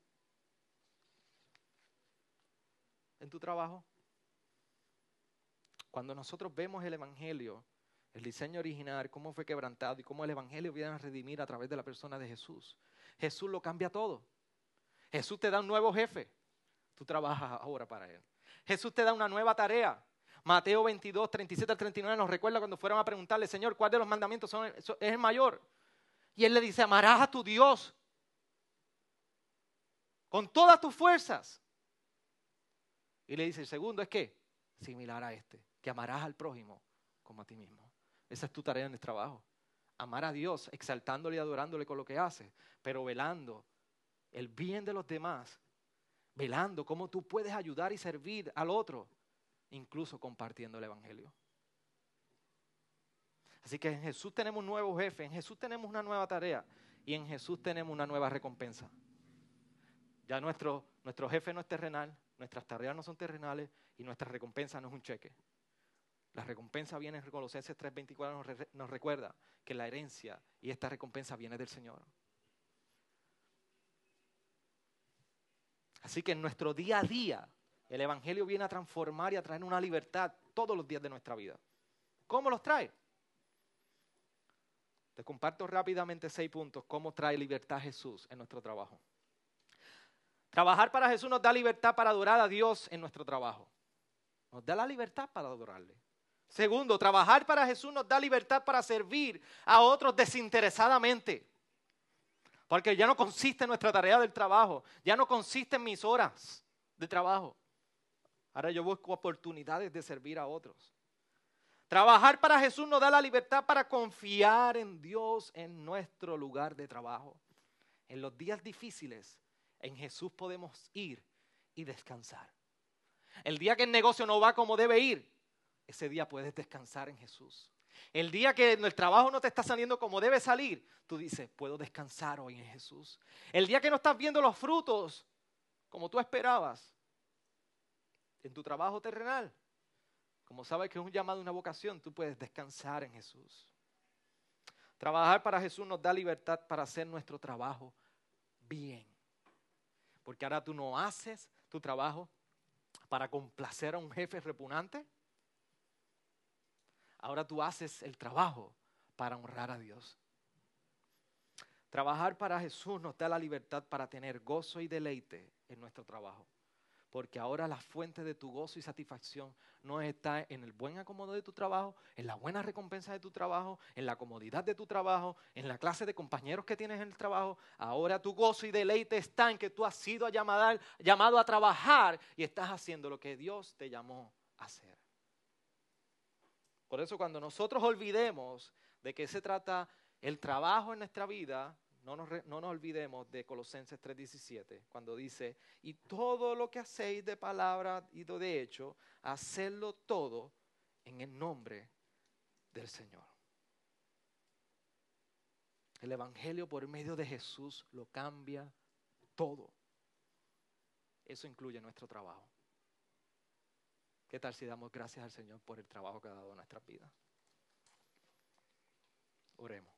¿En tu trabajo? Cuando nosotros vemos el Evangelio, el diseño original, cómo fue quebrantado y cómo el Evangelio viene a redimir a través de la persona de Jesús, Jesús lo cambia todo. Jesús te da un nuevo jefe. Tú trabajas ahora para Él. Jesús te da una nueva tarea. Mateo 22, 37 al 39 nos recuerda cuando fueron a preguntarle, Señor, ¿cuál de los mandamientos son, es el mayor? Y Él le dice, amarás a tu Dios con todas tus fuerzas. Y le dice, el segundo es que, similar a este que amarás al prójimo como a ti mismo. Esa es tu tarea en el trabajo. Amar a Dios, exaltándole y adorándole con lo que hace, pero velando el bien de los demás, velando cómo tú puedes ayudar y servir al otro, incluso compartiendo el Evangelio. Así que en Jesús tenemos un nuevo jefe, en Jesús tenemos una nueva tarea y en Jesús tenemos una nueva recompensa. Ya nuestro, nuestro jefe no es terrenal, nuestras tareas no son terrenales y nuestra recompensa no es un cheque. La recompensa viene en Colosenses 3:24, nos, recuerda que la herencia y esta recompensa viene del Señor. Así que en nuestro día a día, el Evangelio viene a transformar y a traer una libertad todos los días de nuestra vida. ¿Cómo los trae? Te comparto rápidamente seis puntos, cómo trae libertad Jesús en nuestro trabajo. Trabajar para Jesús nos da libertad para adorar a Dios en nuestro trabajo. Nos da la libertad para adorarle. Segundo, trabajar para Jesús nos da libertad para servir a otros desinteresadamente. Porque ya no consiste en nuestra tarea del trabajo, ya no consiste en mis horas de trabajo. Ahora yo busco oportunidades de servir a otros. Trabajar para Jesús nos da la libertad para confiar en Dios en nuestro lugar de trabajo. En los días difíciles, en Jesús podemos ir y descansar. El día que el negocio no va como debe ir, ese día puedes descansar en Jesús. El día que el trabajo no te está saliendo como debe salir, tú dices, puedo descansar hoy en Jesús. El día que no estás viendo los frutos como tú esperabas en tu trabajo terrenal, como sabes que es un llamado, una vocación, tú puedes descansar en Jesús. Trabajar para Jesús nos da libertad para hacer nuestro trabajo bien. Porque ahora tú no haces tu trabajo para complacer a un jefe repugnante. Ahora tú haces el trabajo para honrar a Dios. Trabajar para Jesús nos da la libertad para tener gozo y deleite en nuestro trabajo. Porque ahora la fuente de tu gozo y satisfacción no está en el buen acomodo de tu trabajo, en la buena recompensa de tu trabajo, en la comodidad de tu trabajo, en la clase de compañeros que tienes en el trabajo. Ahora tu gozo y deleite está en que tú has sido llamado, a trabajar y estás haciendo lo que Dios te llamó a hacer. Por eso cuando nosotros olvidemos de qué se trata el trabajo en nuestra vida, no nos, no nos, olvidemos de Colosenses 3:17, cuando dice, y todo lo que hacéis de palabra y de hecho, hacedlo todo en el nombre del Señor. El Evangelio por medio de Jesús lo cambia todo. Eso incluye nuestro trabajo. ¿Qué tal si damos gracias al Señor por el trabajo que ha dado a nuestra vida? Oremos.